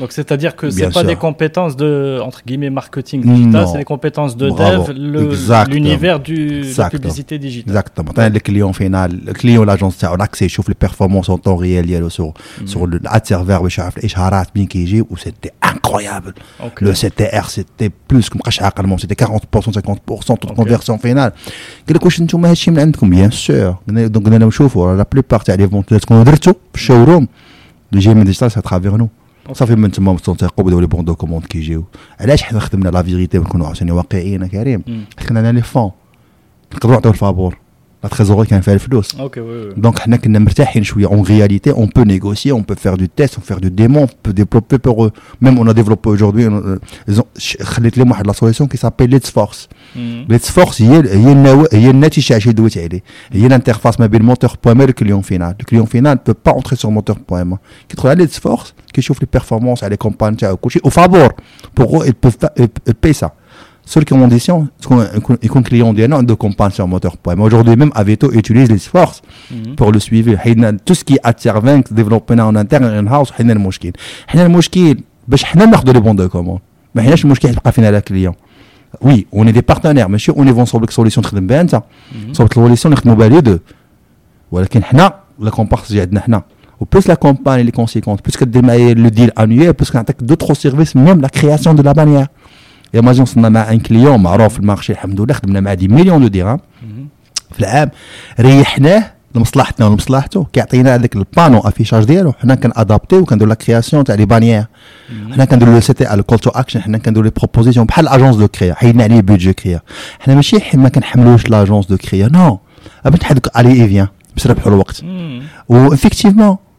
Donc c'est-à-dire que c'est Bien pas sûr. des compétences de entre guillemets marketing digital, Non. c'est des compétences de Bravo. dev, le- Exactement. l'univers du de la Exactement. publicité digitale. Exactement. T'as le client final, le client l'agence تاعو l'accès يشوف les performances en temps réel ديالو sur sur le ad server باش يعرف الاشعارات بين كيجي و c'était incroyable. Ok. Le CTR c'était plus كم بقاش عاقل c'était 40% 50% toute Ok. conversion finale. قال لك واش نتوما هادشي من عندكم bien sûr. قلنا دونك قلنا لهم شوفوا la plupart تاع لي فونت اللي تكونوا درتو في الشوروم اللي جاي من ديجيتال سا ترافيغ نو صافي من تما تنطيقوا بداو لي بون دو كوموند كيجيو علاش حنا خدمنا لا فيغيتي ونكونوا عاوتاني واقعيين كريم. حنا لي فون. نقدروا نعطيو الفابور. لا تريزوري كان فيها الفلوس Ok, oui, oui. دونك حنا كنا مرتاحين شويه اون réalité on peut négocier on peut faire du test on peut faire du démon on peut développer pour eux même on a développé aujourd'hui euh, ils ont خليت لهم واحد لا سوليسيون qui s'appelle Let's Force Mhm. Let's Force هي هي النوا هي النتيجه اللي دويت عليه هي الانترفاس ما بين موتور بوان ما والكليون فينال الكليون فينال ne peut pas entrer sur موتور بوان ما كيدخل على Let's Force كيشوف لي بيرفورمانس على لي كومباني تاعو كلشي au favor pour eux ils peuvent pas ils payent ça seule condition تكون يكون يكون كليون ديالنا عنده كومباني sur موتور بوان ما aujourd'hui même Aveto utilise Let's Force Mhm. pour le suivi حيدنا tout ce qui est adserving développé en interne ان هاوس حيدنا المشكل حنا المشكل باش حنا ناخذوا لي بون دو كوموند ما حناش المشكل يبقى فينا لا كليون وي اون دي بارتنير ماشي اون يفون صوب لك سوليسيون تخدم بها انت Mhm. صوب لك سوليسيون نخدموا بها لي دو ولكن حنا لا كومبارس تجي عندنا حنا وبلوس لا كومباني اللي كونسيكونت بلوس كدير معايا لو ديل انويل بلوس كنعطيك دوطخ سيرفيس ميم لا كرياسيون دو لا بانيير يا ماجي وصلنا مع ان كليون معروف في المارشي الحمد لله خدمنا مع دي مليون دو درهم. في العام ريحناه لمصلحتنا ولمصلحته كيعطينا هذاك البانو افيشاج ديالو. حنا كنادابتيو وكنديرو لا كرياسيون تاع لي بانيير. حنا كنديرو لو سي تي ال كول تو اكشن حنا كنديرو لي بروبوزيسيون بحال الاجونس دو كريا حيدنا عليه بيدجي كريا حنا ماشي ما كنحملوش لاجونس دو كريا نو ابا نحدك علي إي فيان باش نربحوا الوقت.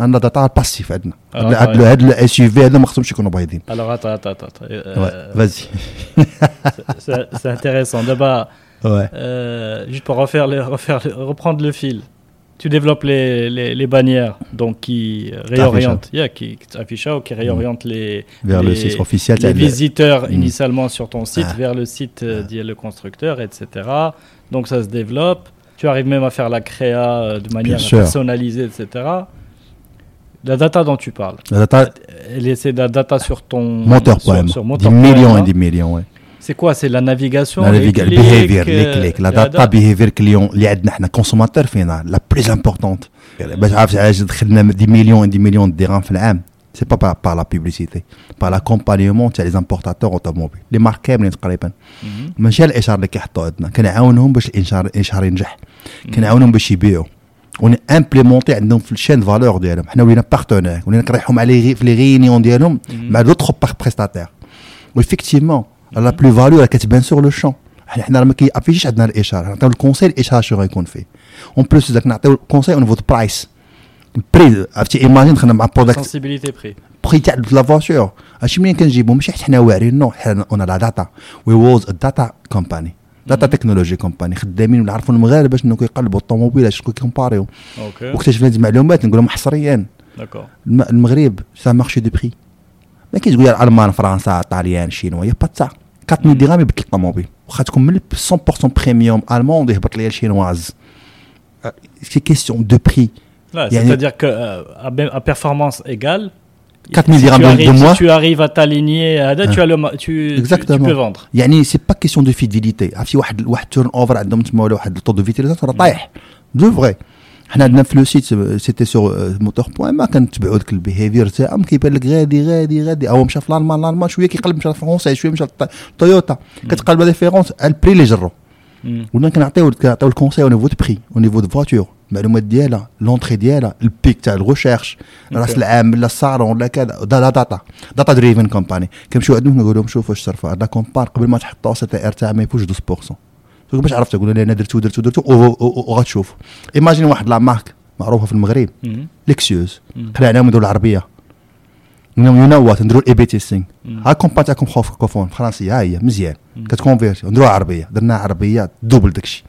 عندنا داتا باسيف عندنا Ah, هاد ouais. هاد الاس يو في هذا ما خصهمش يكونوا بايضين Alors attends, attends, attends. Euh, فازي c'est c'est intéressant. D'abord, Ouais. euh, juste pour refaire le, refaire le- reprendre le fil. Tu développes les, les, les bannières donc qui réorientent, yeah, qui, qui t'affichent ou qui réorientent les, Vers le les- site officiel. les t'as le- visiteurs Mm. initialement sur ton site Ah. vers le site euh, dit le constructeur, etc. Donc ça se développe. Tu arrives même à faire la créa euh, de manière sûr. personnalisée, etc. La data dont tu parles, La data, elle essaie de la data sur ton moteur sur, poème. sur Des moteur millions poème, et hein. des millions, ouais. C'est quoi C'est la navigation, La les naviga- le clics, behavior, les euh, clics, la et data behavior client اللي عندنا حنا كونسوماتور فينا لا بليز امبورطونت باش عرفت علاش دخلنا دي مليون دي مليون درهم في العام سي با بار بار لا بوبليسيتي بار لاكومبانيومون تاع لي زامبورتاتور اوتوموبيل لي مارك كاملين تقريبا Mhm. ماشي الاشهار اللي كيحطوا عندنا كنعاونهم باش الانشار الانشار ينجح كنعاونهم باش يبيعوا وني امبليمونتي عندهم في الشين فالور ديالهم حنا ولينا بارتنير ولينا كنريحهم على لي- في لي ريونيون ديالهم مع دوطخ بريستاتير وإفكتيفمون لا بلو فاليو راه كتبان سور لو شون حنا حنا راه ما كيافيشيش عندنا الاشهار نعطيو الكونساي الاشهار شنو غيكون فيه اون بلوس داك نعطيو الكونساي اون نيفو دو برايس البري عرفتي ايماجين دخلنا مع برودكت sensibilité prix. بري تاع لا فواتور هادشي منين كنجيبو ماشي حيت حنا واعرين نو حنا اون لا داتا وي ووز داتا كومباني داتا تكنولوجي كومباني خدامين ولا عرفوا المغاربة شنو كيقلبوا الطوموبيل باش كيكومباريو. واكتشفنا هذه المعلومات نقول لهم حصريا. المغرب سا مارشي دو بري ما كاينش تقول الألمان فرنسا طاليان شينوا يا با تاع 4000 درهم يبدل الطوموبيل. واخا تكون من 100% بريميوم الموند يهبط ليا الشينواز. سي كيستيون دو بري لا يعني سيتادير كو ا بيرفورمانس ايغال 4 000 si de, mois. Si tu arrives à t'aligner, tu, peux vendre. Yani, c'est pas question de fidélité. Il y a un turnover, un taux de vitalité, de vrai. حنا عندنا في لو سيت سيتي سور موتور بوان ما البيهيفير تاعهم كيبان لك غادي غادي غادي هو مشى في شويه كيقلب مشى شويه مشى كتقلب لا ديفيرونس البري اللي جرو كنعطيو كنعطيو الكونساي او نيفو دو بري او المعلومات ديالها لونتري ديالها البيك تاع الغوشيرش راس. العام لا الصالون ولا كذا دا لا داتا داتا دريفن كومباني كنمشيو عندهم نقول لهم شوفوا واش صرفوا. هذا كومبار قبل ما تحطوا سي تي ار تاع ما يفوتش 12% تقول باش عرفت تقول أنا درتو درتو درتو وغتشوف ايماجين واحد لا مارك معروفة في المغرب. ليكسيوز مم. قلعناهم يديروا العربية. نو يو نو وات نديروا الاي بي تيستينغ. ها كومبا تاعكم خوفون فرنسية ها هي مزيان. كتكونفيرتي نديروها عربية. درنا عربية دوبل داكشي.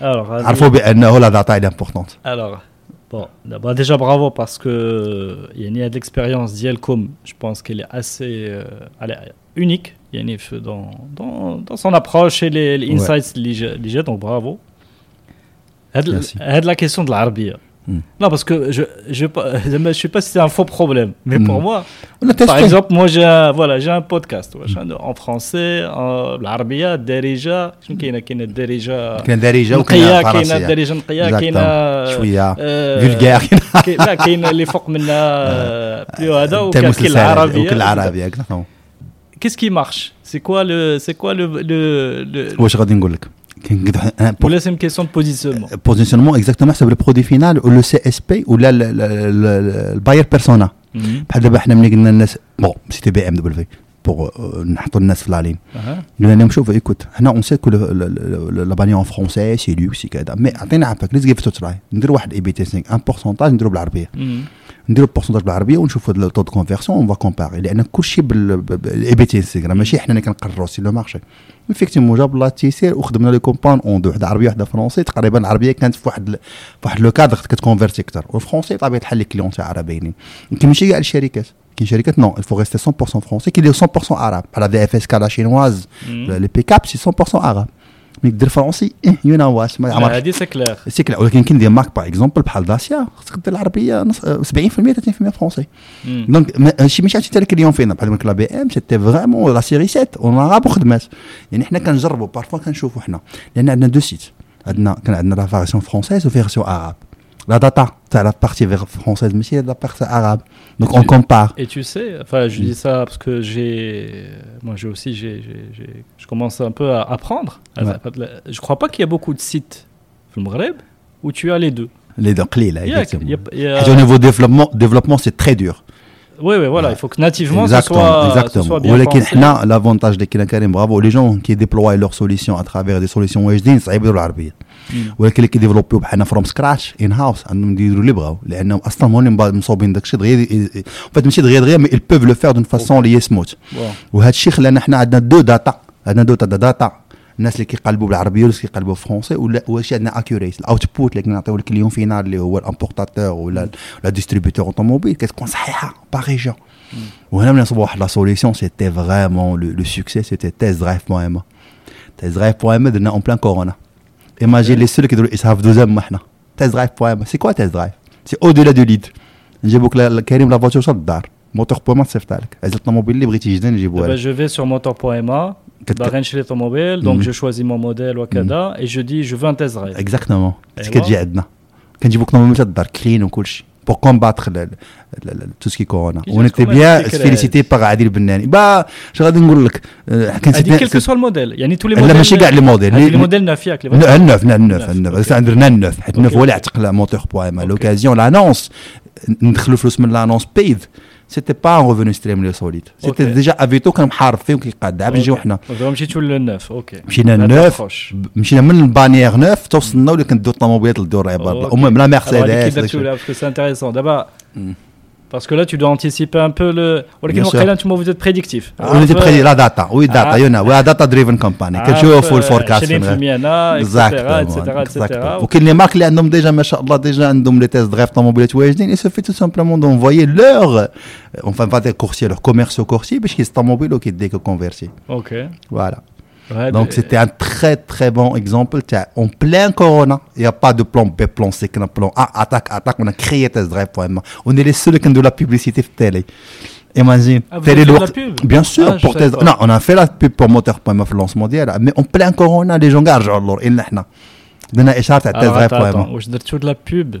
Alors, la data est importante. Alors, bon, d'abord déjà bravo parce que il y a de l'expérience d'Yelcom, je pense qu'elle est assez euh, elle est unique dans, dans, dans son approche et les, les insights ouais. les, les, donc bravo. Merci. la question de l'Arabie. Hmm. Non, parce que je je <laughs> je je sais pas si c'est un faux problème, mais pour Hmm. moi, ولا par تيستينغ exemple, moi j'ai un, voilà, j'ai un podcast wesh, en français, en l'Arabie, الدارجة شنو كاينة كاينة الدارجة كاين دارجه نقية وكاين كاينة فرنسيه الدارجة نقية Exactement. كاينة شويه آه، فولغار كاين- لا كاين اللي فوق منها بلو هذا تاع وكاين كاين المسلسل العربيه وكل العربيه اكزاكتومون كيس كي مارش سي كوا لو سي كوا لو لو واش غادي نقول لك كاين قد- pour ولا سي une question de positionnement بوزيسيونمون اكزاكتومون حسب البرودوي فينال ولا سي اس بي ولا ال- ال- ال- الباير بيرسونا بحال دابا حنا ملي قلنا للناس بون سيتي بي ام دبليو بوغ نحطوا الناس في لالين أها. قلنا لهم شوف ايكوت حنا اون سي كو لاباني اون فرونسي سي لوكس كذا مي عطينا عفاك ليتس جيف تراي ندير واحد اي بي تيستينغ ان بورسونتاج نديرو بالعربيه مم. نديرو البورسونتاج بالعربية ونشوفوا لو تو دو كونفيرسيون اون كومباري لأن كلشي بالاي بي تيستينغ راه ماشي حنا اللي كنقرروا سي لو مارشي. افيكتيمون جاب لا تيسير وخدمنا لي كومبان اون دو وحده عربية وحده فرونسي تقريبا العربية كانت في واحد في واحد لو كادر كتكونفيرتي أكثر والفرونسي بطبيعة الحال لي كليون تاعها باينين. يمكن ماشي كاع الشركات كاين شركات نو الفو ريستي 100% فرونسي كاين اللي 100% عرب بحال في اف اس كا لا شينواز. لي بيك اب سي 100% عرب مي دير فرونسي إيه، يو نو واش ما عمرك هذه سي كلير. سي كلا ولكن كاين دي مارك باغ اكزومبل بحال داسيا خصك دير العربية نص- 70% 30% فرونسي دونك هادشي ماشي عرفتي حتى الكليون فينا بحال مثلا لا بي إم سيتي فريمون لا سيري 7 اون عرب وخدمات يعني حنا كنجربوا بارفوا كنشوفوا حنا لأن عندنا دو سيت عندنا كان عندنا لا فيرسيون فرونسيز la data. c'est la partie française, mais aussi la partie arabe. Donc on compare. Et tu sais, enfin, je dis ça parce que j'ai. Moi, j'ai aussi. J ai, je commence un peu à apprendre. Ouais. Je crois pas qu'il y a beaucoup de sites, le Maghreb, où tu as les deux. Les deux clés, là, exactement. Au niveau développement, développement c'est très dur. Oui, oui, voilà, il faut que nativement, ça soit, exactement. Ce soit bien L'avantage de Karim, bravo, les gens qui déploient leurs solutions à travers des solutions Wejdin, ça aide l'arabie. ولكن اللي كيديفلوبيو بحالنا فروم سكراتش ان هاوس عندهم يديروا اللي بغاو لأنهم أصلا هما اللي مصوبين داكشي دغيا فات ماشي دغيا دغيا مي بوف لو فير دون فاسون اللي هي Bon. وهذا الشيء خلانا حنا عندنا دو داتا عندنا دو داتا الناس اللي كيقلبوا بالعربية والناس اللي كيقلبوا فرونسي ولا واش عندنا اكيوريس الاوتبوت اللي كنعطيو للكليون فينال اللي هو الامبورتاتور ولا لا ديستريبيتور اوتوموبيل كتكون صحيحة باغ ريجيون وهنا ملي نصبوا واحد لا سوليسيون سيتي فريمون لو سوكسي سيتي تيست درايف بوان ام تيست درايف بوان ام درنا اون بلان كورونا ايماجين لي سول كيديروا اسعاف دوزيام ما حنا تيست درايف بوان ام سي كوا تيست درايف سي او دولا دو ليد نجيبوك لا- كريم لا فواتور شاد الدار موتور بوان ما تصيفطها لك عزلت الطوموبيل اللي بغيتي جديد نجيبوها Eh ben, لك je vais sur motor.ma, كت- bah, chez l'automobile, donc Mhm. je choisis mon modèle Wakada et je dis je veux un test drive. اكزاكتومون أيوا. كتجي عندنا كنجيبوك طوموبيل تاع الدار كلين وكلشي بور كومباتر تو سكي كورونا كيجي ونيتي تكون بيان الفكرة فيليسيتي باغ عادل البناني با اش غادي نقول لك آه، كان هذه quel que soit le modèle. يعني tous les لا modèles. ماشي كاع لي موديل هذه لي- les modèles neufs ياك les لا، modèles. النوف لا النوف النوف، النوف أوكي. بس درنا النوف حيت النوف أوكي، هو اللي أوكي. عتق لا موتور بوا ام أوكي. لوكازيون لانونس ندخلوا فلوس من لانونس بيد سيتي با ان ريفوني ستريم لي سوليد سيتي ديجا افيتو كان محارب فيه وكيقادع باش نجيو حنا مشيتو للنوف أوكي مشينا للنوف مشينا من البانيير نوف توصلنا ولا كندو الطوموبيلات لدور العباد الله بلا مرسيدس كي درتو باسكو سي انتريسون دابا Parce que là, tu dois anticiper un peu le. Vous êtes prédictif. Ah, on était prédictif, la data. Oui, ah. data, il y en a. Oui, la data-driven company. Quelque chose full forecast. Exactement. Exactement. Ou qu'il y a marques qui ont déjà, machallah, déjà les tests draft en mobile, il suffit tout simplement d'envoyer leur. Euh, enfin, pas des coursiers, leurs commerciaux coursiers, parce qu'ils sont en mobile ou qu'ils déconvertis. Ok. Voilà. Donc, c'était un très, très bon exemple. Tiens, en plein Corona, il n'y a pas de plan B, plan C, plan A, attaque, attaque. On a créé Test Drive. On est les seuls qui ont de la publicité télé. Imagine. Télé de Bien sûr. Pour test... Non, on a fait la pub pour moteur.mf lance. Mais en plein Corona, les gens gardent. Alors, ils n'ont pas. On a échappé à Test Drive. Je de la pub?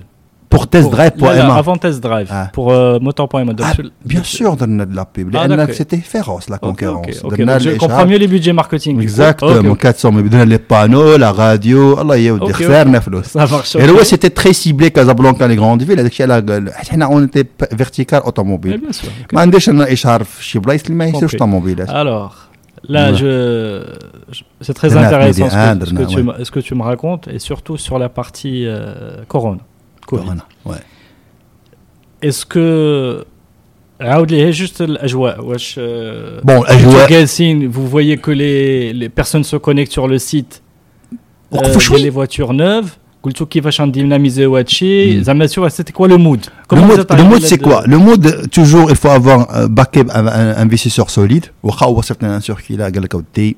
Pour Test Pour- Drive pour là, là, Emma. Avant test drive. Ah. Pour euh, motor.ma. Ah, bien sûr, donne de la pub. Ah, لأن d'accord. C'était féroce la Ok, ok, concurrence. ok. Donna Donc, je l'Echar. comprends mieux les budgets marketing. du coup. Exactement, Ok, ok. 400 mais بدنا les panneaux, la radio, الله يودي Ok, ok. خسرنا فلوس. Ça marche. Et ok. ouais, c'était très ciblé Casablanca, les grandes villes. هذاك الشيء على حنا on était vertical Mais automobile. bien sûr. ok. ما عنديش انا اشهار في شي بلايص اللي ما يصيرش Compris. طوموبيلات. Alors, là, Ouais. je, je- c'est très Drna- intéressant ce Drna- que, ce, Drna, que tu, ouais. me- ce que tu me racontes, et surtout sur la partie euh, Corona. Covid. Corona, ouais. Est-ce que عاود لي juste الاجواء واش آه، Bon, انتوا الأجواء- جالسين vous voyez que les les personnes se connectent sur le site وقفوا euh, شوي. les voitures neuves قلتوا كيفاش غنديناميزيو هادشي Mm. زعما سوا سيتي كوا لو مود Le mode, le mode c'est quoi Le mode, toujours, il faut avoir un backup, un, un investisseur solide. وخا هو صيفط لنا سور كي قال لك اودي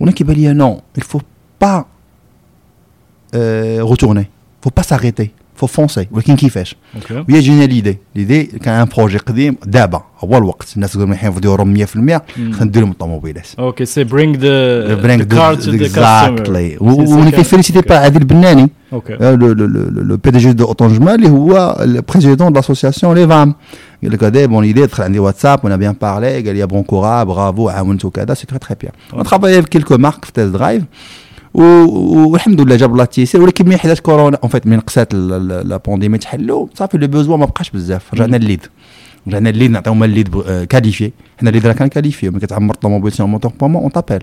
même, hein. ah, le neuf surtout le neuf on a qui va dire non il faut pas euh, retourner faut pas s'arrêter faut foncer ولكن كيفاش اوكي ويا جينا ليدي ليدي كان ان بروجي قديم دابا هو الوقت الناس يقولوا الحين يديروا 100% خلينا ندير لهم الطوموبيلات اوكي سي bring the Bring the car to the customer exactly C'est ça وني que- كنفيليسيتي با عادل البناني اوكي لو لو بي دي جي دو اوتونجما اللي هو البريزيدون دو لاسوسياسيون لي فام قال لك هذا بون ايدي دخل عندي واتساب وانا بيان بارلي قال لي بون كورا برافو عاونت وكذا سي تري تري بيان اون ترافاي في كيلكو مارك في تيست درايف و- والحمد لله جاب الله التيسير ولكن من حدث كورونا اون فيت من قسات لا بانديمي تحلوا صافي لو بوزوا ما بقاش بزاف رجعنا الليد رجعنا الليد نعطيهم الليد كاليفي حنا الليد راه كان كاليفي ملي كتعمر طوموبيل سي موتور بوما اون تابيل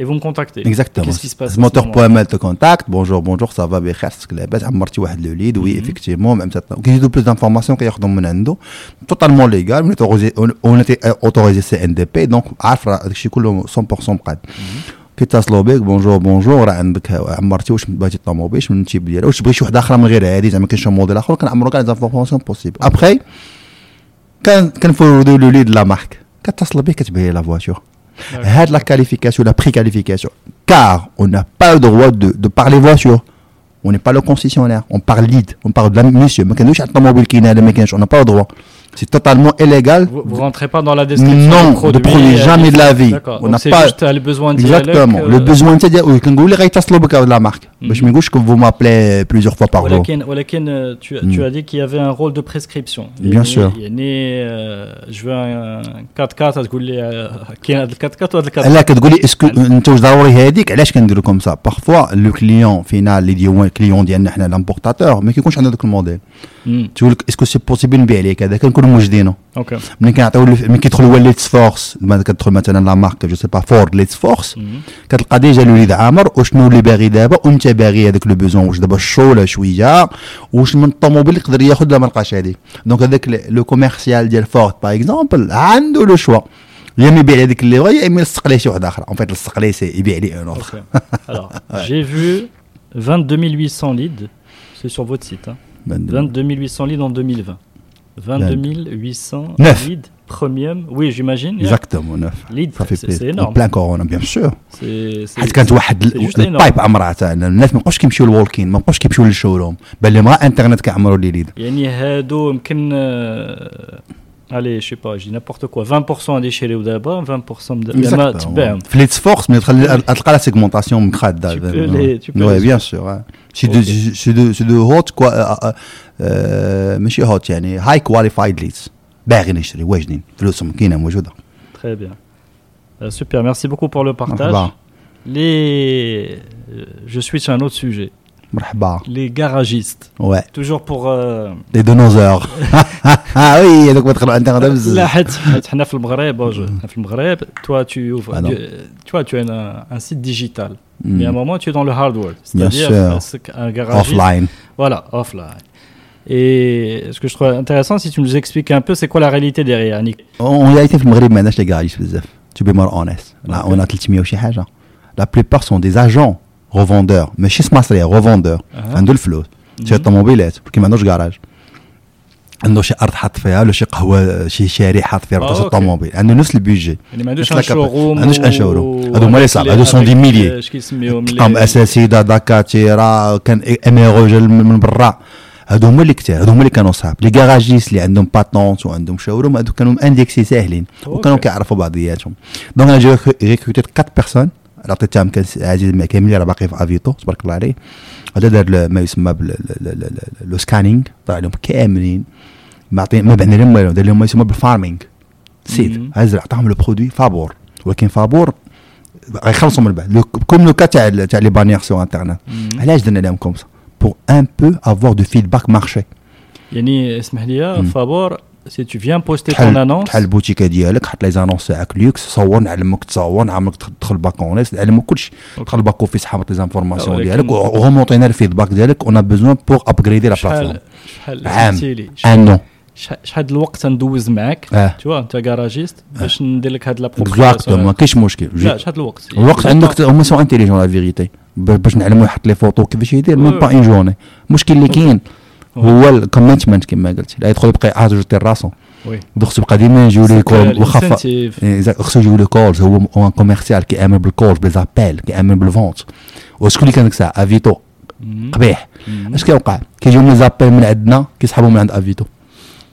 et vous me contactez. exactement. Qu'est-ce qui se passe à Ce ce moteur.ml te contacte. Bonjour, bonjour, ça va bien, خير لاباس عمرتي واحد لو ليد وي Mhm. effectivement même ça كيزيدوا بلوس دانفورماسيون كياخذوا من عنده توتالمون ليغال on est autorisé on était autorisé سي ان دي بي دونك عارف راه داكشي كله 100% مقاد كيتصلوا بك بونجور بونجور راه عندك عمرتي واش بغيتي الطوموبيل شنو التيب ديالها واش تبغي شي وحده اخرى من غير هذه زعما كاين شي موديل اخر كنعمرو كاع لي زانفورماسيون بوسيبل ابخي كان كنفوردو لو ليد لا مارك كتصل به كتبين لي لا فواتور D'accord. Had la qualification, la préqualification. Car on n'a pas le droit de, de parler voiture. On n'est pas le concessionnaire. On parle lead. On parle de la n'a on n'a pas le droit. C'est totalement illégal. Vous, vous rentrez pas dans la description Non, du produit. de produit, euh, jamais de la vie. D'accord. On Donc n'a c'est pas- juste euh, le besoin de Exactement. Le besoin, c'est dire, oui, quand vous voulez, il avec la marque. Mhm. Mais je me gouche que vous m'appelez plusieurs fois par jour. ولكن ولكن euh, tu, tu Mm. as dit qu'il y avait un rôle de prescription. Bien يعني- sûr. يعني euh, je veux un 4x4 تقول لي euh, كاين هذا ال 4x4 وهذا ال 4x4 لا كتقولي اسكو انت واش ضروري هذيك علاش كنديروا كوم سا بارفوا لو كليون فينا اللي ديال كليون ديالنا حنا لامبورتاتور ما كيكونش عندنا ذاك الموديل مم. تقول لك اسكو سي بوسيبل نبيع لك هذا كنكونوا موجدينه اوكي ملي كنعطيو له- ملي كيدخل هو ليتس فورس لما كتدخل مثلا لا مارك جو سي با فورد ليتس فورس مم. كتلقى ديجا الوليد عامر وشنو اللي باغي دابا وانت باغي هذاك لو بوزون واش دابا الشوله شويه واش من الطوموبيل يقدر ياخذ لا ما لقاش هذيك دونك هذاك ل- لو كوميرسيال ديال فورد باغ اكزومبل عنده لو شوا يا ما يبيع هذيك اللي بغا يا اما يلصق ليه شي واحد اخر اون فيت يلصق ليه سي يبيع ليه اون اوتر Ok. <laughs> Alors, j'ai vu 22 800 leads. C'est sur votre site. hein. 22 800 leads en 2020. 22 800 Neuf. leads premium. Oui, j'imagine. yeah. اكزاكتومون نوف Leads, صافي c'est c'est بليز énorme. بلان كورونا بيان سور C'est- c'est- حيت كانت واحد c'est juste البايب énorme. عمرها تاعنا الناس ما بقاوش كيمشيو للوالكين ما بقاوش كيمشيو للشوروم بل ما انترنت كيعمروا لي ليد يعني هادو يمكن آه، allez je sais pas je dis n'importe quoi 20% déchirés دابا 20% مد- زعما تباعهم في ليتس فورس مي تخلي تلقى لا سيغمونتاسيون مخاده Tu peux les- tu peux وي les- بيان سور سي دو Ok. سي دو سي دو هوت كوا ماشي هوت يعني هاي كواليفايد ليدز باغي نشري واجدين فلوسهم كاينه موجوده très bien Euh, super merci beaucoup pour le partage مرحبا les euh, je switch à un autre sujet Les garagistes. Ouais. Toujours pour. Les dinosaures. ah oui, donc on va internet. Là, on toi, tu vois, tu as un, site digital. Mais à un moment, tu es dans le hardware. C'est-à-dire un garagiste. Offline. Voilà, offline. Et ce que je trouve intéressant, si tu nous expliques un peu, c'est quoi la réalité derrière, Nick On a été au Maghreb, maintenant, les garagistes, tu peux m'en honnête. Là, on a 300 ou La plupart sont des agents اجون ريفوندور ماشي سماسريه ريفوندور أها. عنده الفلوس شي طوموبيلات كي ما عندوش كراج عنده شي أرض حاط فيها ولا شي قهوة شي شاري حاط فيها آه، ربطه أوكي. الطوموبيل عنده نفس البيجي يعني ما عندوش ان. شوروم ما عندوش ان شوروم. هادو هما اللي صعب. هادو سون دي ميليي. اش كيسميهم قام أساسي دا داكاتيرا كان أميرو جا من برا هادو هما اللي كتار هادو هما اللي كانوا صعاب لي كاراجيس اللي عندهم باتونت وعندهم شاوروم هادو كانوا اندكسي ساهلين وكانوا. كيعرفوا بعضياتهم دونك أنا جي ريكروتيت 4 بيرسون عطيتهم كان عزيز كامل راه باقي في أفيتو تبارك الله عليه. هذا دار ما يسمى لو سكانينغ طلع لهم كاملين. ما ما بعنا لهم والو دار لهم ما يسمى بالفارمينغ سيد. عزل عطاهم لو برودوي فابور. ولكن فابور غيخلصوا من بعد كوم لو كا تاع تاع لي بانيير سو انترنت. علاش درنا لهم كوم؟ سا بور ان بو افوار دو فيدباك مارشي يعني اسمح لي. فابور سي تو فيان بوستي تون انونس تحل البوتيكة ديالك حط لي زانونس تاعك لوكس صور نعلمك تصور نعلمك تدخل- باك اونيس نعلمك كلشي. تدخل باك اوفيس حاط لي زانفورماسيون ديالك وغومونتينا الفيدباك ديالك. اون بوزوان بور ابغريدي لا بلاتفورم شحال شحال عام. ان شحال الوقت ندوز معاك؟ آه تو انت كراجيست باش ندير لك هاد اكزاكتومون ما لا كاينش مشكل جي- شحال الوقت؟ الوقت عندك هما سون انتيليجون لا فيغيتي باش نعلمو يحط لي فوتو كيفاش يدير؟ ميم با اون جورني المشكل اللي كاين. هو الكوميتمنت كما قلت لا يدخل يبقى اجوتي راسو خصو يبقى ديما يجيو لي كول واخا إيه، خصو يجيو لي كولز هو ان كوميرسيال كيامن بالكولز بليزابيل كيامن بالفونت وشكون اللي كان ديك الساعة؟ افيتو قبيح. اش كيوقع كيجيو لي زابيل من عندنا كيسحبوا من عند افيتو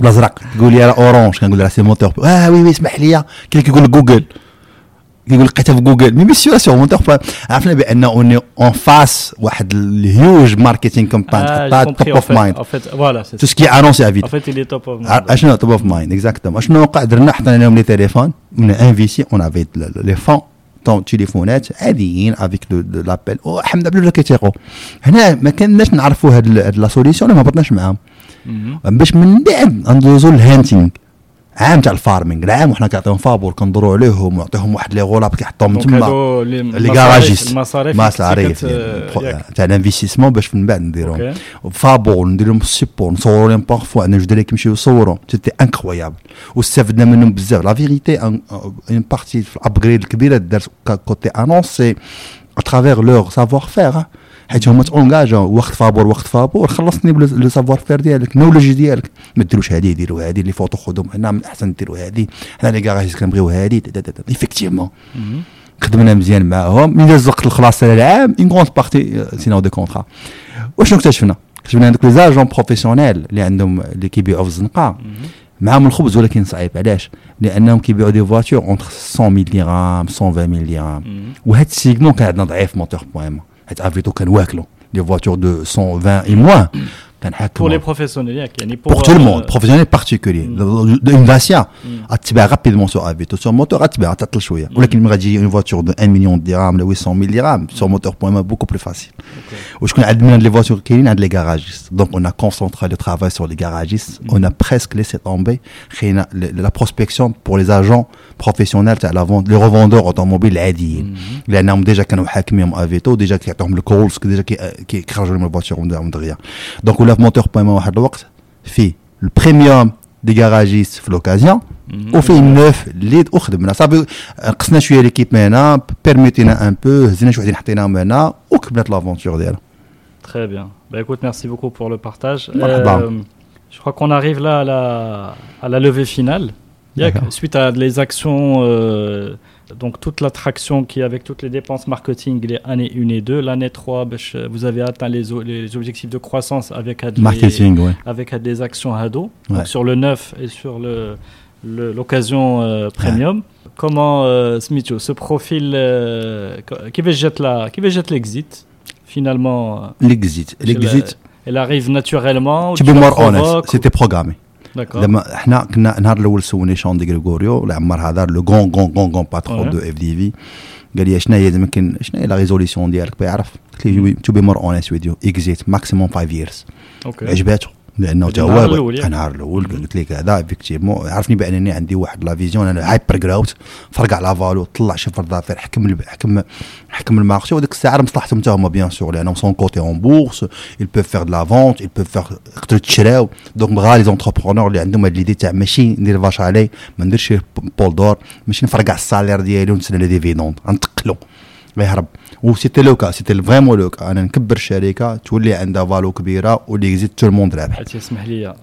الأزرق. تقول لي راه اورانج كنقول لها سي موتور آه وي وي اسمح لي. كي كيقول جوجل؟ كيقول لقيتها في جوجل؟ مي بيسيو سور موتور عرفنا بان اون اون فاس واحد الهيوج ماركتينغ كومبان j'ai حطها compris, توب اوف. مايند تو. سكي انونسي. ع- اشنو توب اوف مايند اكزاكتوم اشنو وقع درنا حطينا لهم لي تيليفون من انفيسي اون افي لي فون طون تليفونات عاديين افيك لابيل والحمد لله كيتيقوا هنا ما كناش نعرفوا هاد لا سوليسيون ما هبطناش معاهم. باش من بعد ندوزو للهانتينغ عام تاع الفارمينغ العام وحنا كنعطيهم فابور كندوروا عليهم ونعطيهم واحد لي غولاب كيحطوهم تما. لي المصاريف- كاراجيست المصاريف. تاع الانفستيسمون باش من بعد نديرهم. فابور ندير لهم السيبور نصوروا لهم بارفوا عندنا جوج دراري كيمشيو يصوروا. سيتي انكرويابل واستفدنا منهم بزاف. لا فيغيتي اون بارتي في الابجريد الكبيره دارت كوتي انونس سي اترافير لور سافوار فير حيت هما تونجاجا وقت فابور وقت فابور خلصني بلو سافوار فير ديالك نولوجي ديالك ما ديروش هذه ديروا هذه لي فوتو خذهم هنا من الاحسن ديروا هذه حنا لي كاراجيس كنبغيو هذه ايفيكتيفمون. خدمنا مزيان معاهم من داز وقت الخلاص تاع العام اون كونت بارتي سيناو دي كونترا وشنو اكتشفنا؟ اكتشفنا هذوك لي زاجون بروفيسيونيل اللي عندهم اللي كيبيعوا في الزنقة. معاهم الخبز ولكن صعيب علاش؟ لأنهم كيبيعوا دي فواتور اونتر 100 000 درهم 120 000 درهم. وهاد السيجمون كان عندنا ضعيف موتور بوان حيت افيتو كان واكلو لي فواتور دو 120 اي موان كان Pour حاكم les professionnels, ياك. يعني pour, pour tout le euh, monde professionnel particulier une Dacia غتباع رابيدمون سو افيتو سو موتور غتباع تعطل شويه ولكن ملي غتجي اون فواتور دو 1 مليون درهم ولا 800 000 درهم سو موتور بوان بوكو بلو فاسيل وشكون عندنا لي فواتور كاينين عند لي كاراجيست دونك اون ا كونسونتري لو ترافاي سور لي كاراجيست اون ا بريسك ليسي تومبي خينا لا بروسبكسيون بور لي اجون بروفيسيونيل تاع لا فونت لي ريفوندور اوتوموبيل العاديين لانهم ديجا كانوا حاكمين افيتو ديجا كيعطيهم الكولز ديجا كي- كيخرجوا لهم الفواتور من دغيا دونك ولا في موتور بوان واحد الوقت فيه البريميوم دي كاراجيست في لوكازيون Mhm. وفيه النوف اللي وخدمنا صافي قصنا شويه ليكيب هنا بيرميتينا ان بو هزينا شي وحدين حطيناهم هنا وكملت لافونتور ديالها Très bien. Bah écoute, merci beaucoup pour le partage. Marhaba. Euh, je crois qu'on arrive là à la, à la levée finale. Suite à les actions, euh, donc toute l'attraction qui est avec toutes les dépenses marketing, les années 1 et 2, l'année 3, bah, vous avez atteint les, les objectifs de croissance avec, avec des actions Hado, ouais. sur le 9 et sur le, l'occasion euh, premium. Ouais. Comment, euh, Smithio, ce profil, euh, qui va jeter l'exit, finalement euh, L'exit. L'exit. Elle arrive naturellement. Tu peux honnête, c'était programmé. سيتي بروغرامي ou- D'accord. لما احنا كنا النهار الاول سولني شون دي غريغوريو العمر هذا لو غون غون غون غون باترون Ouais. دو اف دي في قال لي شنو هي يمكن شنو هي لا ريزوليسيون ديالك بيعرف قلت له تو بي مور اونست ويز يو اكزيت ماكسيموم 5 ييرز Ok. عجباتو لأنه تا النهار الأول قلت لك هذا افيكتيفمون عرفني بأنني عندي واحد لا فيزيون أنا هايبر جراوت فرقع لا فالو طلع شفر ظافر حكم حكم حكم المارشي وديك الساعة مصلحتهم حتى هما بيان سور لأنهم سون كوتي اون بورس ils peuvent faire de la vente ils peuvent faire يقدروا يتشراو دونك بغا لي زونتربرونور اللي عندهم هاد ليدي تاع ماشي ندير فاش علي ما نديرش بول دور ماشي نفرقع السالير ديالي ونسنى لي ديفيدوند غنتقلو يهرب. وسيتي لو كا سيتي فريمون لو كا أنا نكبر الشركة تولي عندها فالو كبيرة واللي يزيد تو الموند رابح. حيت اسمح لي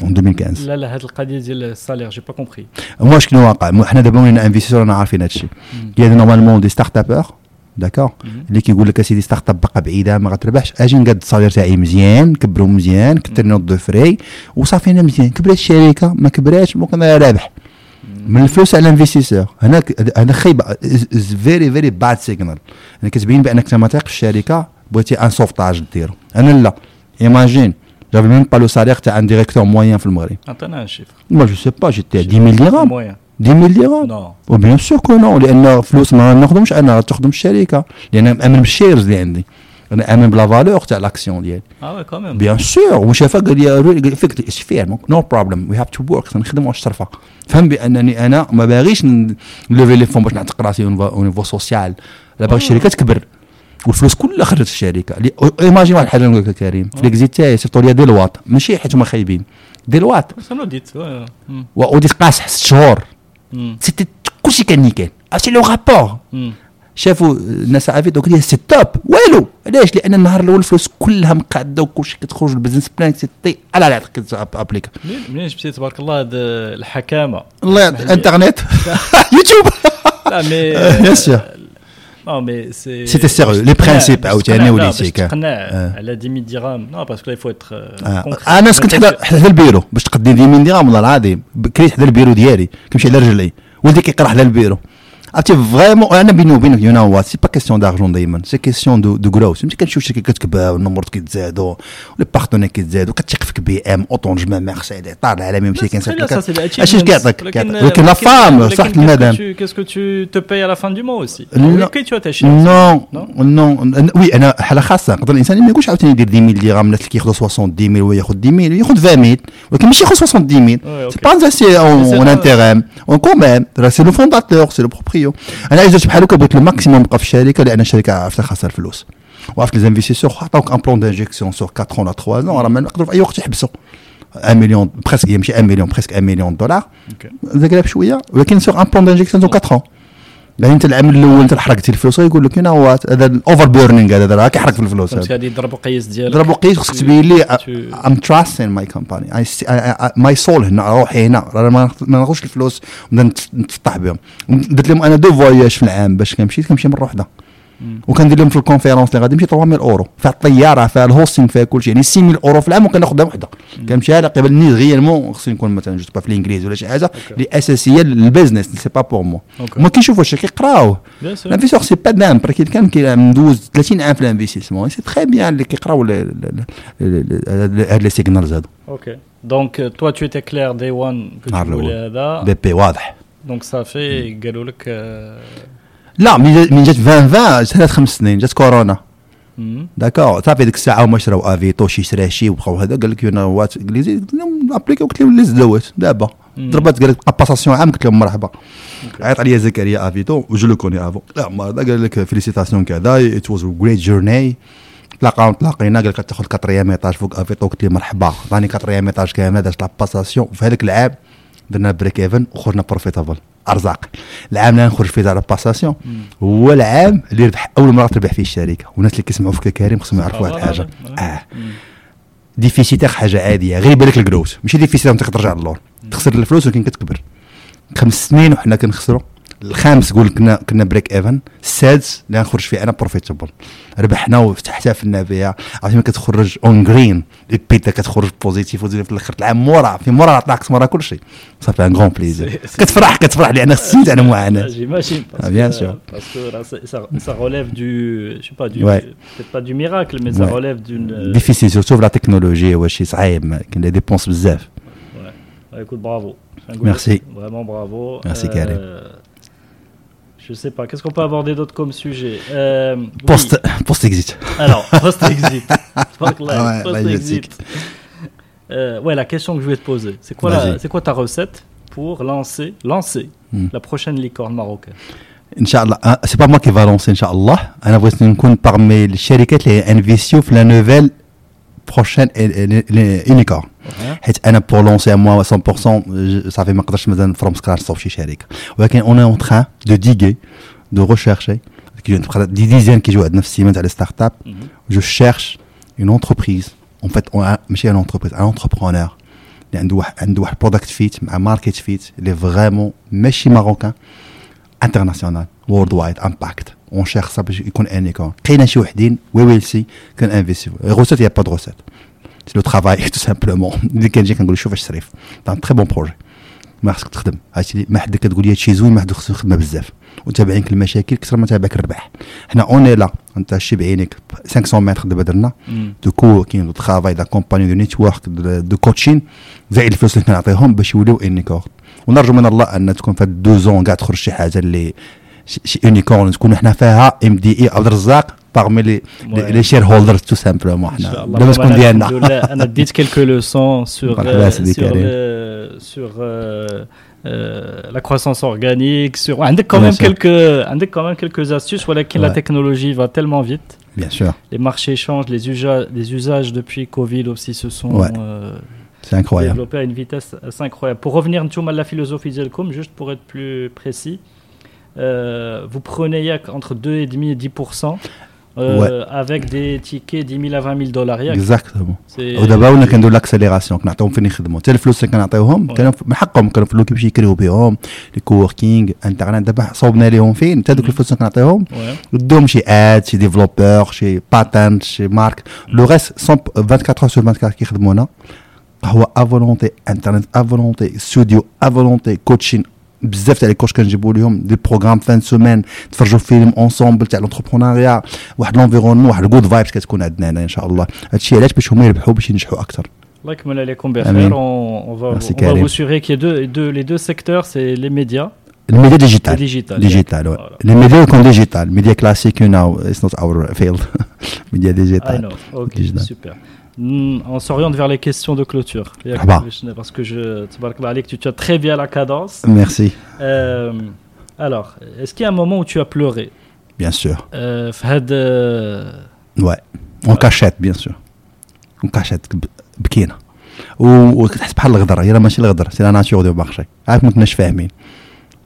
en 2015 لا لا هاد القضية ديال السالير جي با كومبري moi شنو واقع؟ حنا دابا ولينا انفيستور أنا عارفين هادشي. كاين نورمالمون دي ستارت ابور داكور اللي كيقول لك أسيدي ستارت اب باقا بعيدة ما غتربحش. أجي نقاد الصالير تاعي مزيان كبرو مزيان كثر نوت دو فري وصافي أنا مزيان. كبرات الشركة ما كبراتش ممكن رابح. من الفلوس على الانفستيسور. هنا هنا خيبه فيري فيري باد سيجنال أنا كتبين بأنك ما تايق في الشركة بغيتي ان سوفتاج ديرو. أنا لا. ايماجين جافي ميم با لو سالير تاع ان ديريكتور موين في المغرب. عطينا ان شيفر moi je sais pas j'étais à 10 000 dirhams. مويان 10 000 dirhams نو وبيان سور كو نو لأن فلوس ما ناخذهمش أنا تخدم الشركة. لأن مامن بالشيرز اللي عندي. أنا امن بلا فالور تاع لاكسيون ديالي آه وي كوميم بيان سور وشافها قال لي لي فيك اتس فير نو بروبليم وي هاف تو ورك نخدم واش ترفع فهم بانني أنا ما باغيش نلوفي لي فون باش نعتق راسي أو نيفو سوسيال لا باغي الشركة تكبر والفلوس كلها خرجت الشركة ايماجين واحد الحاجة نقول لك كريم في ليكزيت تاعي سيرتو ليا ديلوات ماشي حيت هما خايبين ديلوات سانو ديت وي. مم. وديت قاصح ست شهور. سيتي كلشي كان نيكان عرفتي لو رابور. شافوا الناس عافيت دوك لي سي توب والو. علاش؟ لأن النهار الأول الفلوس كلها مقادة وكلشي كتخرج البزنس بلان سيتي على لا ابليكا منين جبتي تبارك الله هاد الحكامة؟ الله لي. <laughs> <laughs> إنترنت. <laughs> يوتيوب. لا مي بيان سور نو مي سي C'était sérieux. Les principes عاوتاني وليتي كان. تقنع آه. على 10 000 درهم. نو باسكو يفو اتر آه. أنا كنت حدا حدا البيرو. باش تقدي 10 من درهم والله العظيم. كريت حدا البيرو ديالي كنمشي على رجلي. ولدي كيقرا حدا البيرو. عرفتي فريمون انا بيني وبينك يو نو وات سي با كيسيون دارجون دايما سي كيسيون دو دو غروس ملي كنشوف شركه كتكبر والنمر كيتزادوا لي بارتنير كيتزادوا كتثق فيك بي ام اوتونجمون مرسيدس طار العالمي ماشي كاين اش كيعطيك كيعطيك. ولكن لا فام صح المدام Qu'est-ce que tu te payes à la fin du mois aussi لا. Ok, tu as ta chance. نو Non نو وي انا حاله خاصه نقدر الانسان ما يقولش عاوتاني يدير 10 000 درهم الناس اللي كياخذوا 70 000 هو ياخذ 10 000 ياخذ 20 000 ولكن ماشي ياخذ 70 000 Ouais, سي ok. با سي c'est اون pas- انتيغام اون كوميم سي لو فونداتور سي لو بروبريو أنا عايز بحال هكا بغيت الماكسيموم نبقى في الشركة لأن الشركة عرفت خاسر فلوس. وعرفت لي زانفيستيسور عطاوك ان بلون دانجيكسيون سور 4 ans ولا 3 ans. راه ما نقدروا في أي وقت يحبسوا. 1 مليون بريسك ماشي 1 مليون بريسك 1 مليون دولار. زقلب شوية ولكن سور ان بلون دانجيكسيون سور 4 ans. يعني انت العام الأول انت حرقتي الفلوس يقول لك هنا وات هذا الاوفر بيرنينغ هذا راه كيحرق في الفلوس هذا غادي يضربوا قياس ديالك. ضربوا قيس خصك تبين لي ام تراستين ماي كومباني ماي سول هنا روحي هنا. راه ما ناخذش الفلوس ونبدا نتفطح بهم. درت لهم أنا دو فواياج في العام باش كنمشي كنمشي مره واحدة. وكندير لهم في الكونفيرونس اللي غادي نمشي 3000 أورو. فيها الطيارة فيها الهوستينغ فيها كل شيء. يعني 6000 أورو في العام وكناخذها وحدة. كنمشي على قبل نيز غيالمون خصني نكون مثلا جو با في الإنجليز ولا شي حاجة. اللي أساسية للبيزنس سي با بور مو. هما كيشوفوا الشيء كيقراوه. الانفيستور سي با دام بركي كان مدوز 30 عام في الانفستيسمون سي تري بيان اللي كيقراو هاد لي سيغنالز هادو clair day one que tu نهار voulais الأول. هذا. بي بي واضح ça fait قالوا لك لا من جات من جات 2020 ثلاث خمس سنين جات كورونا. داكور صافي ديك الساعة هما شراو افيتو شي شرا شي وبقاو هذا قال لك يو وات إنجليزي قلت لهم أبليكي قلت لهم ليز دوت دابا. ضربات قال لك باساسيون عام قلت لهم مرحبا. عيط عليا زكريا افيتو وجو لو كوني أفو. لا ما قال لك فيليسيتاسيون كذا ات واز جريت جورني تلاقاو تلاقينا قال لك تاخذ كاتريام إيطاج فوق افيتو قلت له مرحبا. عطاني كاتريام إيطاج كامل دازت لا باساسيون في هذاك العام درنا بريك ايفن وخرجنا بروفيتابل أرزاق. العام اللي نخرج فيه لا باساسيون هو العام اللي ربح أول مرة تربح فيه الشركة. والناس اللي كيسمعوا فيك كريم خصهم يعرفوا واحد الحاجة. آه. ديفيسيتير حاجة عادية. غير يبان لك الجروس ماشي ديفيسيتير أنت ترجع للور. تخسر الفلوس ولكن كتكبر. خمس سنين وحنا كنخسروا. الخامس قول كنا كنا بريك ايفن السادس اللي غنخرج فيه. أنا بروفيتابل ربحنا واحتفلنا بها عرفتي ما كتخرج اون جرين البيتا كتخرج بوزيتيف وزيد في الآخر. العام مورا. في مورا عطاك مورا كل شيء صافي ان غون بليزير كتفرح كتفرح لأن خصيت أنا معاناه بيان سور باسكو سا غوليف دو جو با دو با دو ميراكل مي سا غوليف دون ديفيسيل سورتو في لا تكنولوجي واش صعيب كاين لي ديبونس بزاف ايكوت برافو ميرسي فريمون برافو ميرسي كريم Je sais pas, qu'est-ce qu'on peut aborder d'autre comme sujet Euh, oui. بوست بوست اكزيت Alors, <laughs> post-exit. Fuck life, Ouais, post-exit. magnifique. Euh, ouais, la question que je vais te poser, c'est quoi, Vas-y. la- c'est quoi ta recette pour lancer, lancer Hmm. la prochaine licorne marocaine Inch'Allah, hein, c'est pas moi qui va lancer, Inch'Allah. أنا بغيت نكون parmi الشركات اللي انفيستيو في la nouvelle prochaine unicorn. Ouais. حيت انا بور لونسي moi 100% je- صافي ما نقدرش مثلا فروم سكراتش نصوب شي شركه ولكن اون اون تران دو ديغي دو ريشيرشي دي ديزين كيجيو عندنا في السيمنت على ستارت اب Mhm. je cherche une entreprise en fait on a ماشي une entreprise un entrepreneur اللي عنده واحد عنده واحد برودكت فيت مع ماركت فيت اللي فريمون ماشي ماروكان انترناسيونال وورلد وايد امباكت اون شيرش ça باش يكون انيكون كاينه شي وحدين وي ويل سي كان انفيستي غوسيت يا با دو غوسيت سي لو ترافاي تو سامبلومون اللي كنجي كنقول شوف اش صريف تري بون بروجي ما خصك تخدم عرفتي ما حد كتقول لي هادشي زوين ما حد خصو يخدمها بزاف وتابعينك المشاكل كثر ما تابعك الربح حنا اوني لا انت شي بعينك 500 متر دابا درنا Mm. دو كووركين دو ترافاي داكومباني دو نيتورك دو كوتشين زائد الفلوس اللي كنعطيهم باش يوليو انيكورن ونرجو من الله ان تكون في هاد دو زون كاع تخرج شي حاجة اللي شي- انيكورن تكون حنا فيها ام دي اي عبد الرزاق parmi les, les, shareholders tout simplement. On a dit quelques leçons sur, euh, sur, euh, euh, la croissance organique, sur... On a quand, même quelques, quand même quelques astuces, voilà, ouais. la technologie va tellement vite. Bien sûr. Les marchés changent, les, usages, depuis Covid aussi se sont... Ouais. À une vitesse assez incroyable. Pour revenir un à la philosophie Zelcom, juste pour être plus précis, vous prenez entre 2,5 et 10%. euh, avec des tickets 10 000 à 20 000 dollars yak. اكزاكتومون C'est- ودابا ولنا كنديروا لاكسيليراسيون كنعطيهم فين يخدموا حتى الفلوس اللي كنعطيوهم Ouais. كانوا من حقهم كانوا فلوس كيمشي يكريو بهم لي كووركينغ انترنت دابا صوبنا لهم فين حتى دوك Mhm. الفلوس اللي كنعطيهم Ouais. ودوهم شي اد شي ديفلوبور شي باتنت شي مارك لو ريست 24 اور سور 24 كيخدمونا هو افولونتي انترنت افولونتي ستوديو افولونتي كوتشين بزاف تاع لي كوش كنجيبوا لهم دي بروغرام فان سومان تفرجوا فيلم اونسومبل تاع لونتربرونيا واحد لونفيرونمون واحد الجود فايبس كتكون عندنا هنا ان شاء الله هادشي علاش باش هما يربحوا باش ينجحوا اكثر Allah يكمل عليكم Amin. بخير. On, on va, Merci, on va Karim. vous assurer qu'il y a deux, deux- les deux secteurs, c'est les médias الميديا et ديجيتال digital. ديجيتال Voilà. لي <laughs> ميديا يكون ديجيتال ميديا كلاسيك يو نو اتس نوت اور فيلد ميديا I ديجيتال know. Ok, Digital. super. Hmm, on s'oriente vers les questions de clôture. bah. Parce que je, tabarak Allah alik, tu, tu as très bien la cadence. ميرسي Euh, alors, est-ce qu'il y a un moment où tu as pleuré بيان سور euh, في هاد, euh, Ouais. اون كاشيت بيان سور اون كاشيت بكينا و- وكتحس بحال الغدر هي راه ماشي الغدر سي لا ناتور دو مارشي عارف ما كناش فاهمين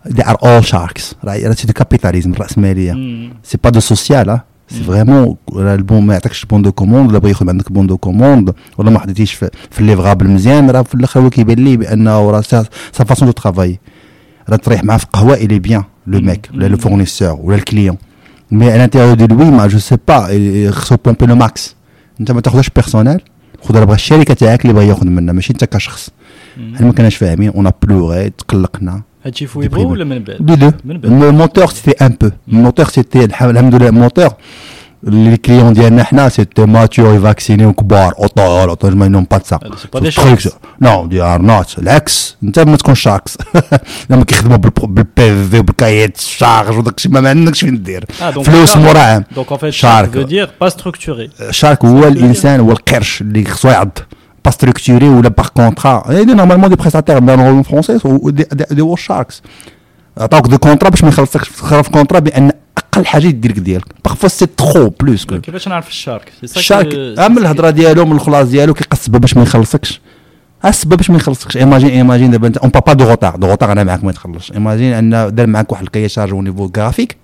دي ار اول شاركس راه راه سي دو كابيتاليزم الراسماليه hmm, سي با دو سوسيال سي. فريمون البون ما يعطيكش بون دو كوموند ولا بغى ياخذ عندك بون دو كوموند ولا ما حطيتيش في, في الليفغابل مزيان راه في الآخر هو كيبان ليه بانه راه سا فاسون دو ترافاي راه تريح معاه في القهوه الي بيان لو. ميك ولا لو. فورنيسور ولا الكليون مي à l'intérieur de lui ما جو سي با خصو بومبي لو ماكس انت ما تاخذهاش بيرسونيل خذ راه بغا الشركة تاعك اللي بغا ياخذ منها ماشي انت كشخص. حنا ما كناش فاهمين اون بلوري تقلقنا هادشي فويبو ولا من بعد لي دو لو موتور سيتي ان بو الموتور سيتي الحمد لله الموتور لي كليون ديالنا حنا سيتي ماتيو فاكسيني وكبار اوطول اوطول ما نون با سا نو دي ار نوت العكس انت ما تكونش شاكس لما كيخدموا بالبي في وبالكايات الشارج وداك الشيء ما عندكش فين دير فلوس مراعم دونك اون فيت شارك شارك هو الانسان هو القرش اللي خصو يعض pas structuré ou là par contrat. Il y a normalement des prestataires en français ou des, des, des Sharks. عطاوك دو كونترا باش ما يخلصكش تخرف كونترا بان أقل حاجة يدير ديالك بارفوا سي ترو بلوس كيفاش نعرف الشارك الشارك اما الهضره ديالو من الخلاص ديالو كيلقى باش ما يخلصكش السبب باش ما يخلصكش ايماجين ايماجين دابا انت اون با دو غوتار دو غوتار أنا معاك ما تخلصش ايماجين ان دار معاك واحد الكايشارج أو نيفو غرافيك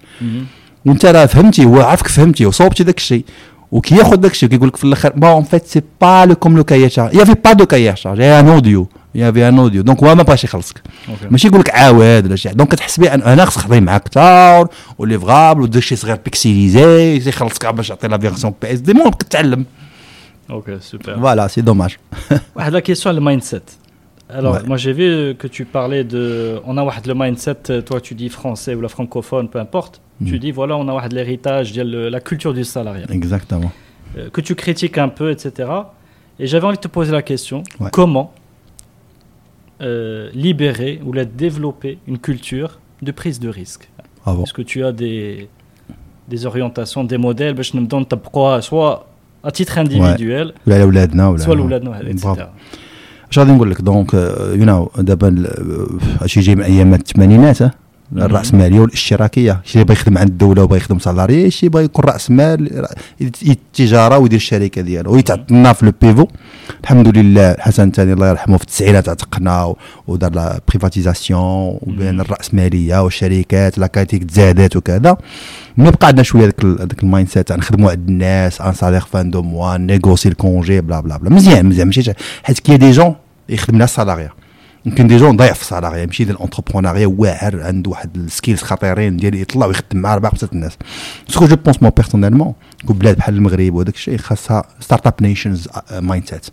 وانت راه فهمتي هو عارفك فهمتي وصوبتي داك الشيء وكياخذ داك الشيء كيقول لك في الاخر بون اون فيت سي با لو كوم لو كايا شارج يافي با دو كايا شارج يا ان اوديو يافي ان اوديو دونك هو ما بغاش يخلصك Ok. ماشي يقول لك عاود ولا شي حاجة. دونك كتحس بان انا خصك تخدم معاك كثار وليفغابل ودير شي صغير بيكسيليزي يخلصك باش يعطي لا فيرسيون بي اس دي المهم كتعلم Ok, super. فوالا سي دوماج <laughs> واحد la question le mindset. Alors, Ouais. moi j'ai vu que tu parlais de. On a واحد le mindset, euh, toi tu dis français ou la francophone, peu importe. Tu Mhm. dis voilà, on a واحد l'héritage, ديال le- la culture du salariat. اكزاكتومون Euh, que tu critiques un peu, etc. Et j'avais envie de te poser la question Ouais. comment euh, libérer ou la développer une culture de prise de risque برافو Est-ce que tu as des, des orientations, des modèles باش نبداو نطبقوها soit à titre individuel ولا على ولادنا ولا soit لولادنا etc. برافو. اش غادي نقول لك دونك يو نو دابا ال- هادشي جاي من ايام الثمانينات اه. الراسماليه والاشتراكية. شي بغى يخدم عند الدولة وبغى يخدم سالاري شي بغى يكون رأس مال التجاره ويدير الشركة ديالو ويتعطلنا في لو بيفو. الحمد لله حسن ثاني الله يرحمه في التسعينات عتقنا ودار لا بريفاتيزاسيون وبين الراسماليه والشركات لا كاليتي تزادات وكذا. مي بقى عندنا شوية ال- هذاك المايند سيت نخدموا عند الناس ان سالير فان دو موا نيغوسي الكونجي بلا بلا بلا مزيان مزيان. ماشي شي- حيت كاين دي جون يخدم لها السالاريا يمكن دي جون ضعف في السالاريا يمشي للانتربرونيا واعر عنده واحد السكيلز خطيرين ديال يطلع ويخدم مع اربعه خمسه الناس. سكو جو بونس مو بيرسونيلمون بلاد بحال المغرب وهذاك الشيء خاصها ستارت اب نيشنز مايند سيت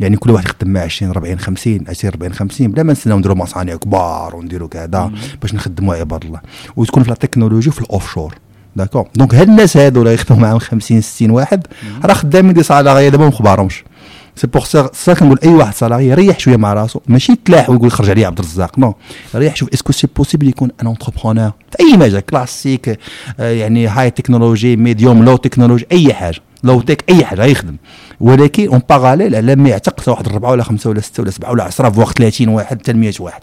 يعني كل واحد يخدم مع 20 40 50 20 40 50 بلا ما نستناو نديروا مصانع كبار ونديروا كذا باش نخدموا عباد الله. وتكون في لا تكنولوجي وفي الاوف شور داكور دونك هاد الناس هادو اللي يخدموا معاهم 50 60 واحد راه خدامين دي سالاري دابا ما مخبارهمش سي بوغ سا كنقول اي واحد سالاري يريح شوية مع راسو ماشي تلاح ويقول خرج عليه عبد الرزاق نو يريح شوف اسكو سي بوسيبل يكون ان انتربرونور في اي مجال كلاسيك يعني هاي تكنولوجي ميديوم لو تكنولوجي اي حاجة لو تك اي حاجة يخدم ولكن اون باراليل على ما يعتق واحد اربعه ولا خمسه ولا سته ولا سبعه ولا 10 في وقت 30 واحد حتى 100 واحد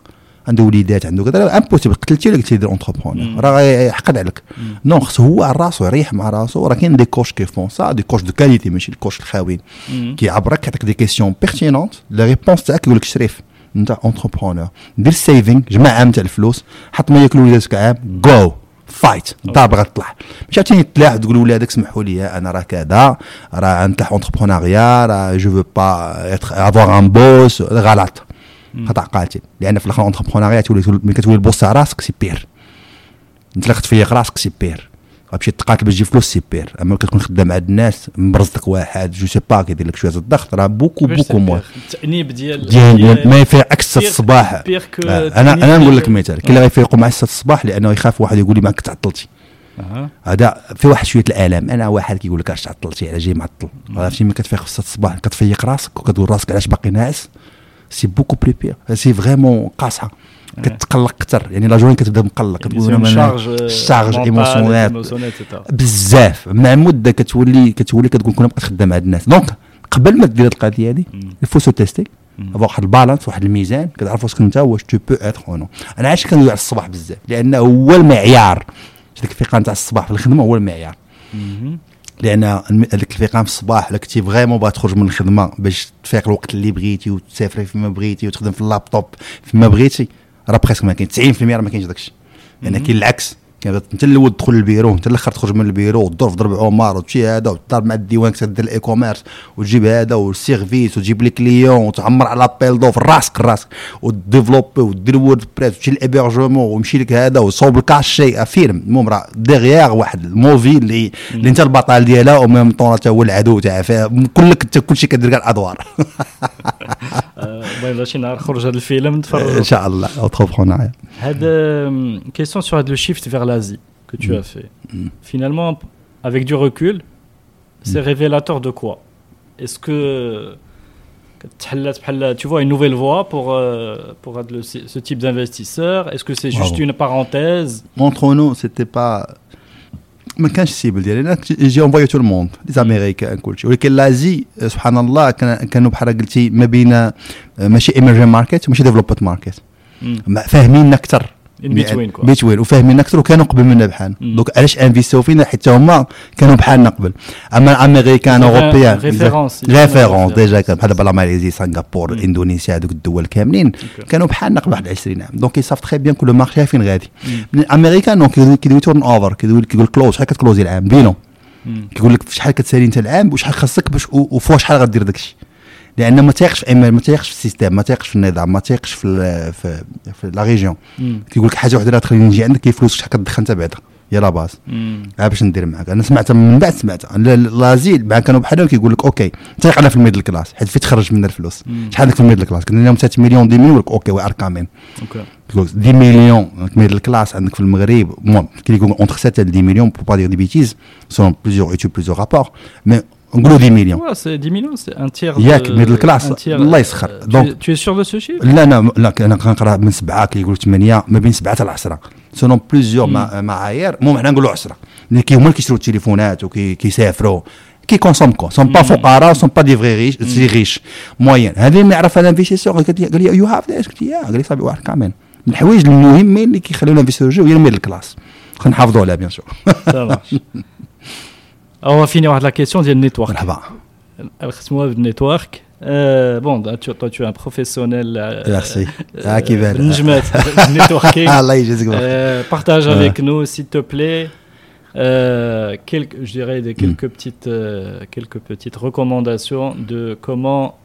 عنده وليدات عنده كذا امبوسيبل قتلتي ولا قلتي دير اونتربرونور راه يحقد عليك. نو خص هو على راسو يريح مع رأسو راه كاين دي كوش كي فون سا دي كوش دو كاليتي ماشي الكوش الخاويين. Mm. كيعبرك كيعطيك دي كيسيون بيرتينونت لا ريبونس تاعك يقول لك شريف انت اونتربرونور دير سيفينغ جمع عام تاع الفلوس حط ما ياكلوا ولادك عام جو فايت الدار باغا تطلع. مش عاوتاني تلاح تقول لولادك سمحوا لي أنا راه كذا راه نطلع اونتربرونيا راه جو فو با افوار ان بوس غلط. خطا قاتل. لأن في الآخر اونتربرونيا تولي ملي كتولي البوس تاع راسك سي بير. أنت اللي تفيق راسك سي بير. غتمشي تقاتل باش تجيب فلوس سي بير. أما كتكون خدام عند الناس مبرزتك واحد جو سي با كيدير لك شوية الضغط راه بوكو بوكو موان تبير؟ التأنيب ديال ديال ما يفيق عكس بير- الصباح. بير كو آه، أنا أنا نقول لك مثال كاين اللي غيفيقوا مع 6 الصباح لأنه يخاف واحد يقول لي ما تعطلتي. هذا في واحد شوية الآلام. أنا واحد كيقول لك اش تعطلتي على جاي معطل؟ عرفتي؟ ملي كتفيق في 6 الصباح كتفيق راسك وكتقول راسك علاش باقي ناعس؟ سي بوكو بلي بير سي فريمون قاصحه كتقلق أكثر يعني لا جورني كتبدا مقلق كتقول euh, شارج ايموسيونيل. بزاف مع مده كتولي كتولي كتقول كون بقيت خدام عند الناس دونك قبل ما دير هاد القضية هادي الفو سو تيستي واحد البالانس واحد الميزان. كتعرف واش انت واش تو بو اتر أو نو أنا علاش كندوي على الصباح بزاف. لأن هو المعيار. ديك الفيقان تاع الصباح في الخدمة هو المعيار. لأن هذاك الفيقان في الصباح الا كنتي فريمون باغي تخرج من الخدمة باش تفيق الوقت اللي بغيتي وتسافري فيما بغيتي وتخدم في اللابتوب. فيما بغيتي راه بريسك ما كاين 90% راه ما كاينش داكشي. لأن كاين العكس. كان انت الأول تدخل للبيرو انت الآخر تخرج من البيرو وتدور في ضرب عمر وتمشي هذا وتدار مع الديوان كتدير الاي كوميرس وتجيب هذا والسيرفيس وتجيب لي كليون وتعمر على لابيل دو في راسك راسك وديفلوبي ودير وورد بريس وتمشي للابيرجمون ويمشي لك هذا وصوب الكاشي فيلم المهم راه ديغيغ واحد الموفي اللي اللي انت البطل ديالها وميم طون حتى هو العدو تاعها فكلك انت كلشي كدير كاع الأدوار. المهم شي نهار خرج هذا الفيلم إن نتفرج شاء الله. اوتربرونيا هذا كيسيون sur le shift vers l'Asie que tu as fait. Finalement, avec du recul, c'est révélateur de quoi Est-ce que تحلت بحال tu vois une nouvelle voie pour euh, pour هاد le- ce type d'investisseur Est-ce que c'est juste Bravo. une parenthèse entre nous c'était pas ما كانش السيبل ديالي انا جي اونفوي تو الموند لي زاميريكان كلشي ولكن لازي سبحان الله كان كانوا بحال قلتي ما بين آه، ماشي ايمرجين ماركت وماشي ديفلوبد ماركت Mm. فاهمين اكثر Between, quoi. بيتوين وفاهمين أكثر وكانوا قبل منا بحال مم. دونك علاش انفيستيو فينا؟ حيت هما كانوا بحالنا قبل. أما الأمريكان اوروبيان ريفيرونس. ديجا كان بحال دابا ماليزي سنغافور إندونيسيا هذوك الدول كاملين. كانوا بحالنا قبل واحد 20 عام. دونك يصاف تخي بيان كل مارشي فين غادي الأمريكان دونك كيدوي تورن اوفر كيدوي كيقول كلوز شحال كتكلوزي العام؟ بينو. كيقول لك شحال كتسالي انت العام؟ وشحال خاصك باش وفوا شحال غدير داكشي؟ لأن ما تيقش في ما تيقش في السيستم ما تيقش في النظام ما تيقش في ال- في, في لا ريجيون. كيقول لك حاجة وحدة اللي تخليني نجي عندك هي فلوس شحال كتدخل أنت بعدا؟ هي لا باز. ها باش ندير معاك. أنا سمعتها من بعد سمعتها لا- لازيل بعد كانوا بحالهم كيقول لك أوكي انت أنا في الميدل كلاس حيت فين تخرج من الفلوس. شحال عندك في الميدل كلاس؟ قلنا لهم 3 مليون 10 مليون أوكي وي ار كامين. أوكي. يقول لك 10 مليون ميدل كلاس عندك في المغرب المهم كي يقول اونتر 7 10 مليون بو با دير دي بيتيز سون بليزيور ايتود بليزيور رابور مي نقولوا 10 مليون Ouais, c'est 10 millions, c'est un tiers. Yak, de- middle class. un tiers. Allah يسخر. Tu es sûr de ce chiffre? لا أنا لا أنا كنقرا من سبعه كيقولوا 8 ما بين سبعه حتى 10 سونون بليزيور معايير المهم حنا نقولوا 10 اللي كي هما اللي كيشروا التليفونات وكيسافروا كي كونسوم كو سون با فقراء سون با دي فغي ريش سي ريش موين هذه ما يعرف هذا انفيستيسور قال لي قال لي يو هاف ذيس قلت له يا قال لي صافي واحد كامل من الحوايج المهمين اللي كيخليو الانفيستيسور يجيو هي الميدل كلاس خلينا نحافظوا عليها بيان سور. Alors, on va finir avec la question du network. Euh, network. Euh, bon, tu, toi, tu es un professionnel. Euh, Merci. Euh, ah, qui belle. networking. <laughs> Ah, euh, partage avec nous, s'il te plaît, euh, quelques, je dirais des, quelques, hmm. petites, quelques petites recommandations de comment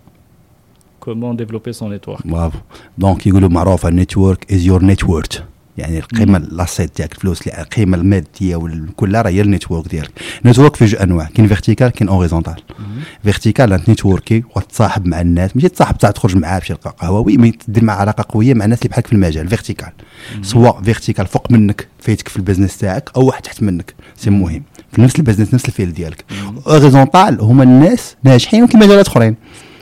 comment développer son network. Bravo. Donc, il y a un network is your network. يعني القيمة لاسيت ديالك الفلوس القيمة المادية والكلها راه هي النيتورك ديالك. النيتورك فيه جوج أنواع كاين فيرتيكال كاين اوريزونتال فيرتيكال أنت نيتوركي وتصاحب مع الناس ماشي تصاحب تخرج معاه باش يلقى قهوة وي مي تدير مع علاقة قوية مع الناس اللي بحالك في المجال. فيرتيكال سواء فيرتيكال فوق منك فايتك في البزنس تاعك أو واحد تحت منك. سي مهم. في نفس البزنس نفس الفيل ديالك. اوريزونتال هما الناس ناجحين في مجالات أخرين.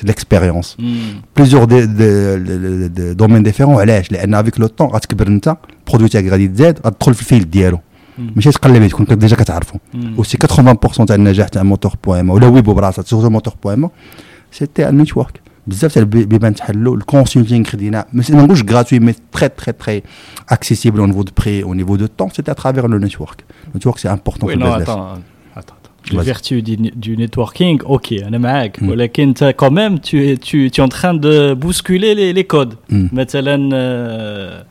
سي ديكسبيريونس Mhm. بليزيور دي دي دي دومين ديفيرون علاش لان افيك لو طون غتكبر انت البرودوي تاعك غادي تزاد غتدخل في الفيلد ديالو مم. ماشي تقلب تكون ديجا كتعرفو مم. وسي 80% تاع النجاح تاع موتور بويما ولا ويبو براسها سورتو موتور بويما سيتي النيتورك بزاف تاع البيبان تحلوا الكونسلتينغ خدينا ما نقولش غراتوي مي تري تري تري اكسيسيبل او نيفو دو بري او نيفو دو طون سيتي اترافير لو نيتورك النيتورك سي امبورطون Oui, la vertu du, networking, ok, mm. quand même, tu es, tu, tu es en train de bousculer les, codes. Mm. Euh,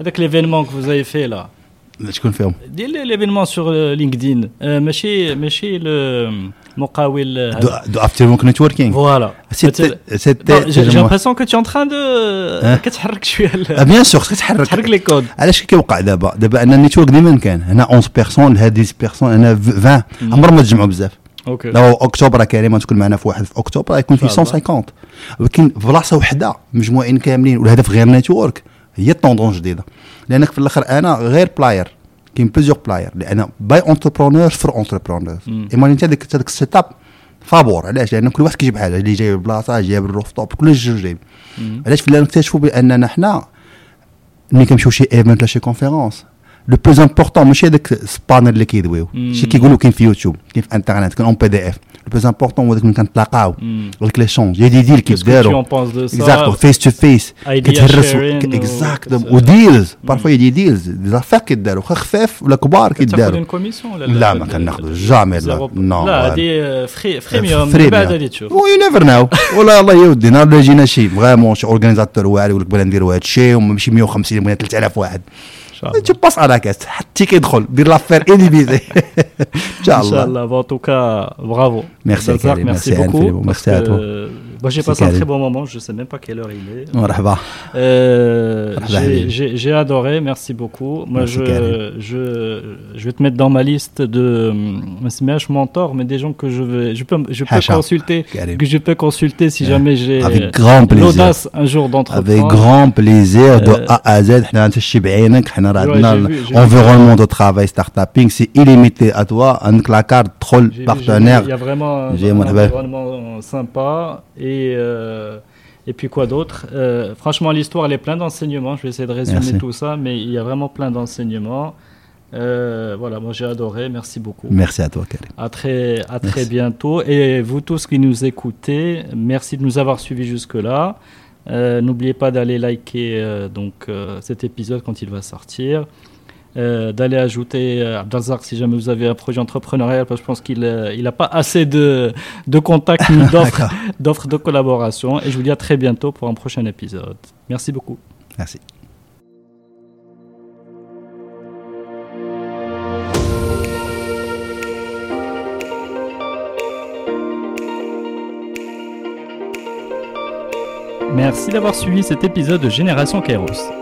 avec l'événement que vous avez fait là. Je confirme. Dis L'événement sur euh, LinkedIn, euh, mais mais chez le... دو دو افتر Voilà. سيتي Non, سيتي que tu es en train de Hein كتحرك شوية بيان سور تحرك تحرك لي كود. علاش كيوقع دابا دابا ان النيتورك ديما كان هنا 11 بيرسون لهاد 10 بيرسون هنا 20 مم. عمرهم ما تجمعوا بزاف أوكي. لو اكتوبر كريمه تكون معنا في واحد في اكتوبر يكون فيه الله. 150 ولكن في بلاصه وحده مجموعين كاملين والهدف غير نيتورك هي الطوندون جديده لانك في الآخر أنا غير بلاير كاين بليزيور بلاير لأن باي اونتربرونور فور اونتربرونور مم. ايما انت هذاك هذاك السيت اب فابور علاش؟ لأن كل واحد كيجيب حاجة. اللي جايب البلاصه جايب الروف توب كل جوج جايب. مم. علاش؟ فين نكتشفوا بأننا حنا ملي كنمشيو شي ايفنت ولا شي كونفيرونس لو بلوز امبورطون ماشي هذاك السبانر اللي كيدويو. شي كيقولوا كاين في يوتيوب كاين في انترنت كاين اون بي دي اف لو بلوز امبورطون هو داك ملي كنتلاقاو مم. avec l'échange. Il y a des deals qui Qu'est-ce que tu en داروا penses de ça? exactement. face to face Idea كتهرس etc. وديلز بارفوا دي ديلز دي زافير كيداروا واخا خفاف ولا كبار كيداروا لا ما كناخذوا جامي لا نو لا هذه فري فريميوم من. بعد غادي تشوف و يو نيفر ناو ولا الله يودي نهار اللي جينا شي فريمون شي اورغانيزاتور واعر يقول لك بغينا نديروا هذا الشيء وماشي 150 بغينا 3000 واحد شاء الله. تو باس على كاس حتى كيدخل دير لافير <laughs> انيبيزي إن شاء الله إن شاء الله. بون توكا برافو ميرسي ميرسي بوكو ميرسي Bon, j'ai passé un très bon moment, je ne sais même pas quelle heure il est. Euh, j'ai adoré, merci beaucoup. Moi, je, je, je, vais te mettre dans ma liste de euh, MSMH mentor, mais des gens que je, vais, je peux, je peux consulter, que je peux consulter si jamais j'ai l'audace un jour d'entreprendre. Avec grand plaisir, de A à Z, environnement de travail startuping, c'est illimité à toi, un clacard, troll partenaire. Il y a vraiment un environnement sympa euh, et puis quoi d'autre? Euh, Franchement, l'histoire elle est pleine d'enseignements. Je vais essayer de résumer Merci. tout ça, mais il y a vraiment plein d'enseignements. Euh, voilà, moi j'ai adoré. Merci beaucoup. merci à toi Karim À très, à très bientôt. Et vous tous qui nous écoutez, merci de nous avoir suivis jusque-là. N'oubliez pas d'aller liker donc, cet épisode quand il va sortir. Euh, d'aller ajouter euh, si jamais vous avez un projet entrepreneurial, parce que je pense qu'il n'a il a pas assez de, de contacts ni <laughs> d'offres, d'offres de collaboration. Et je vous dis à très bientôt pour un prochain épisode. Merci beaucoup. Merci. Merci d'avoir suivi cet épisode de Génération Kairos.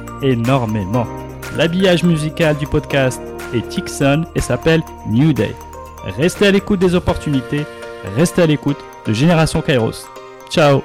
énormément. L'habillage musical du podcast est Tixon et s'appelle New Day. Restez à l'écoute des opportunités, restez à l'écoute de Génération Kairos. Ciao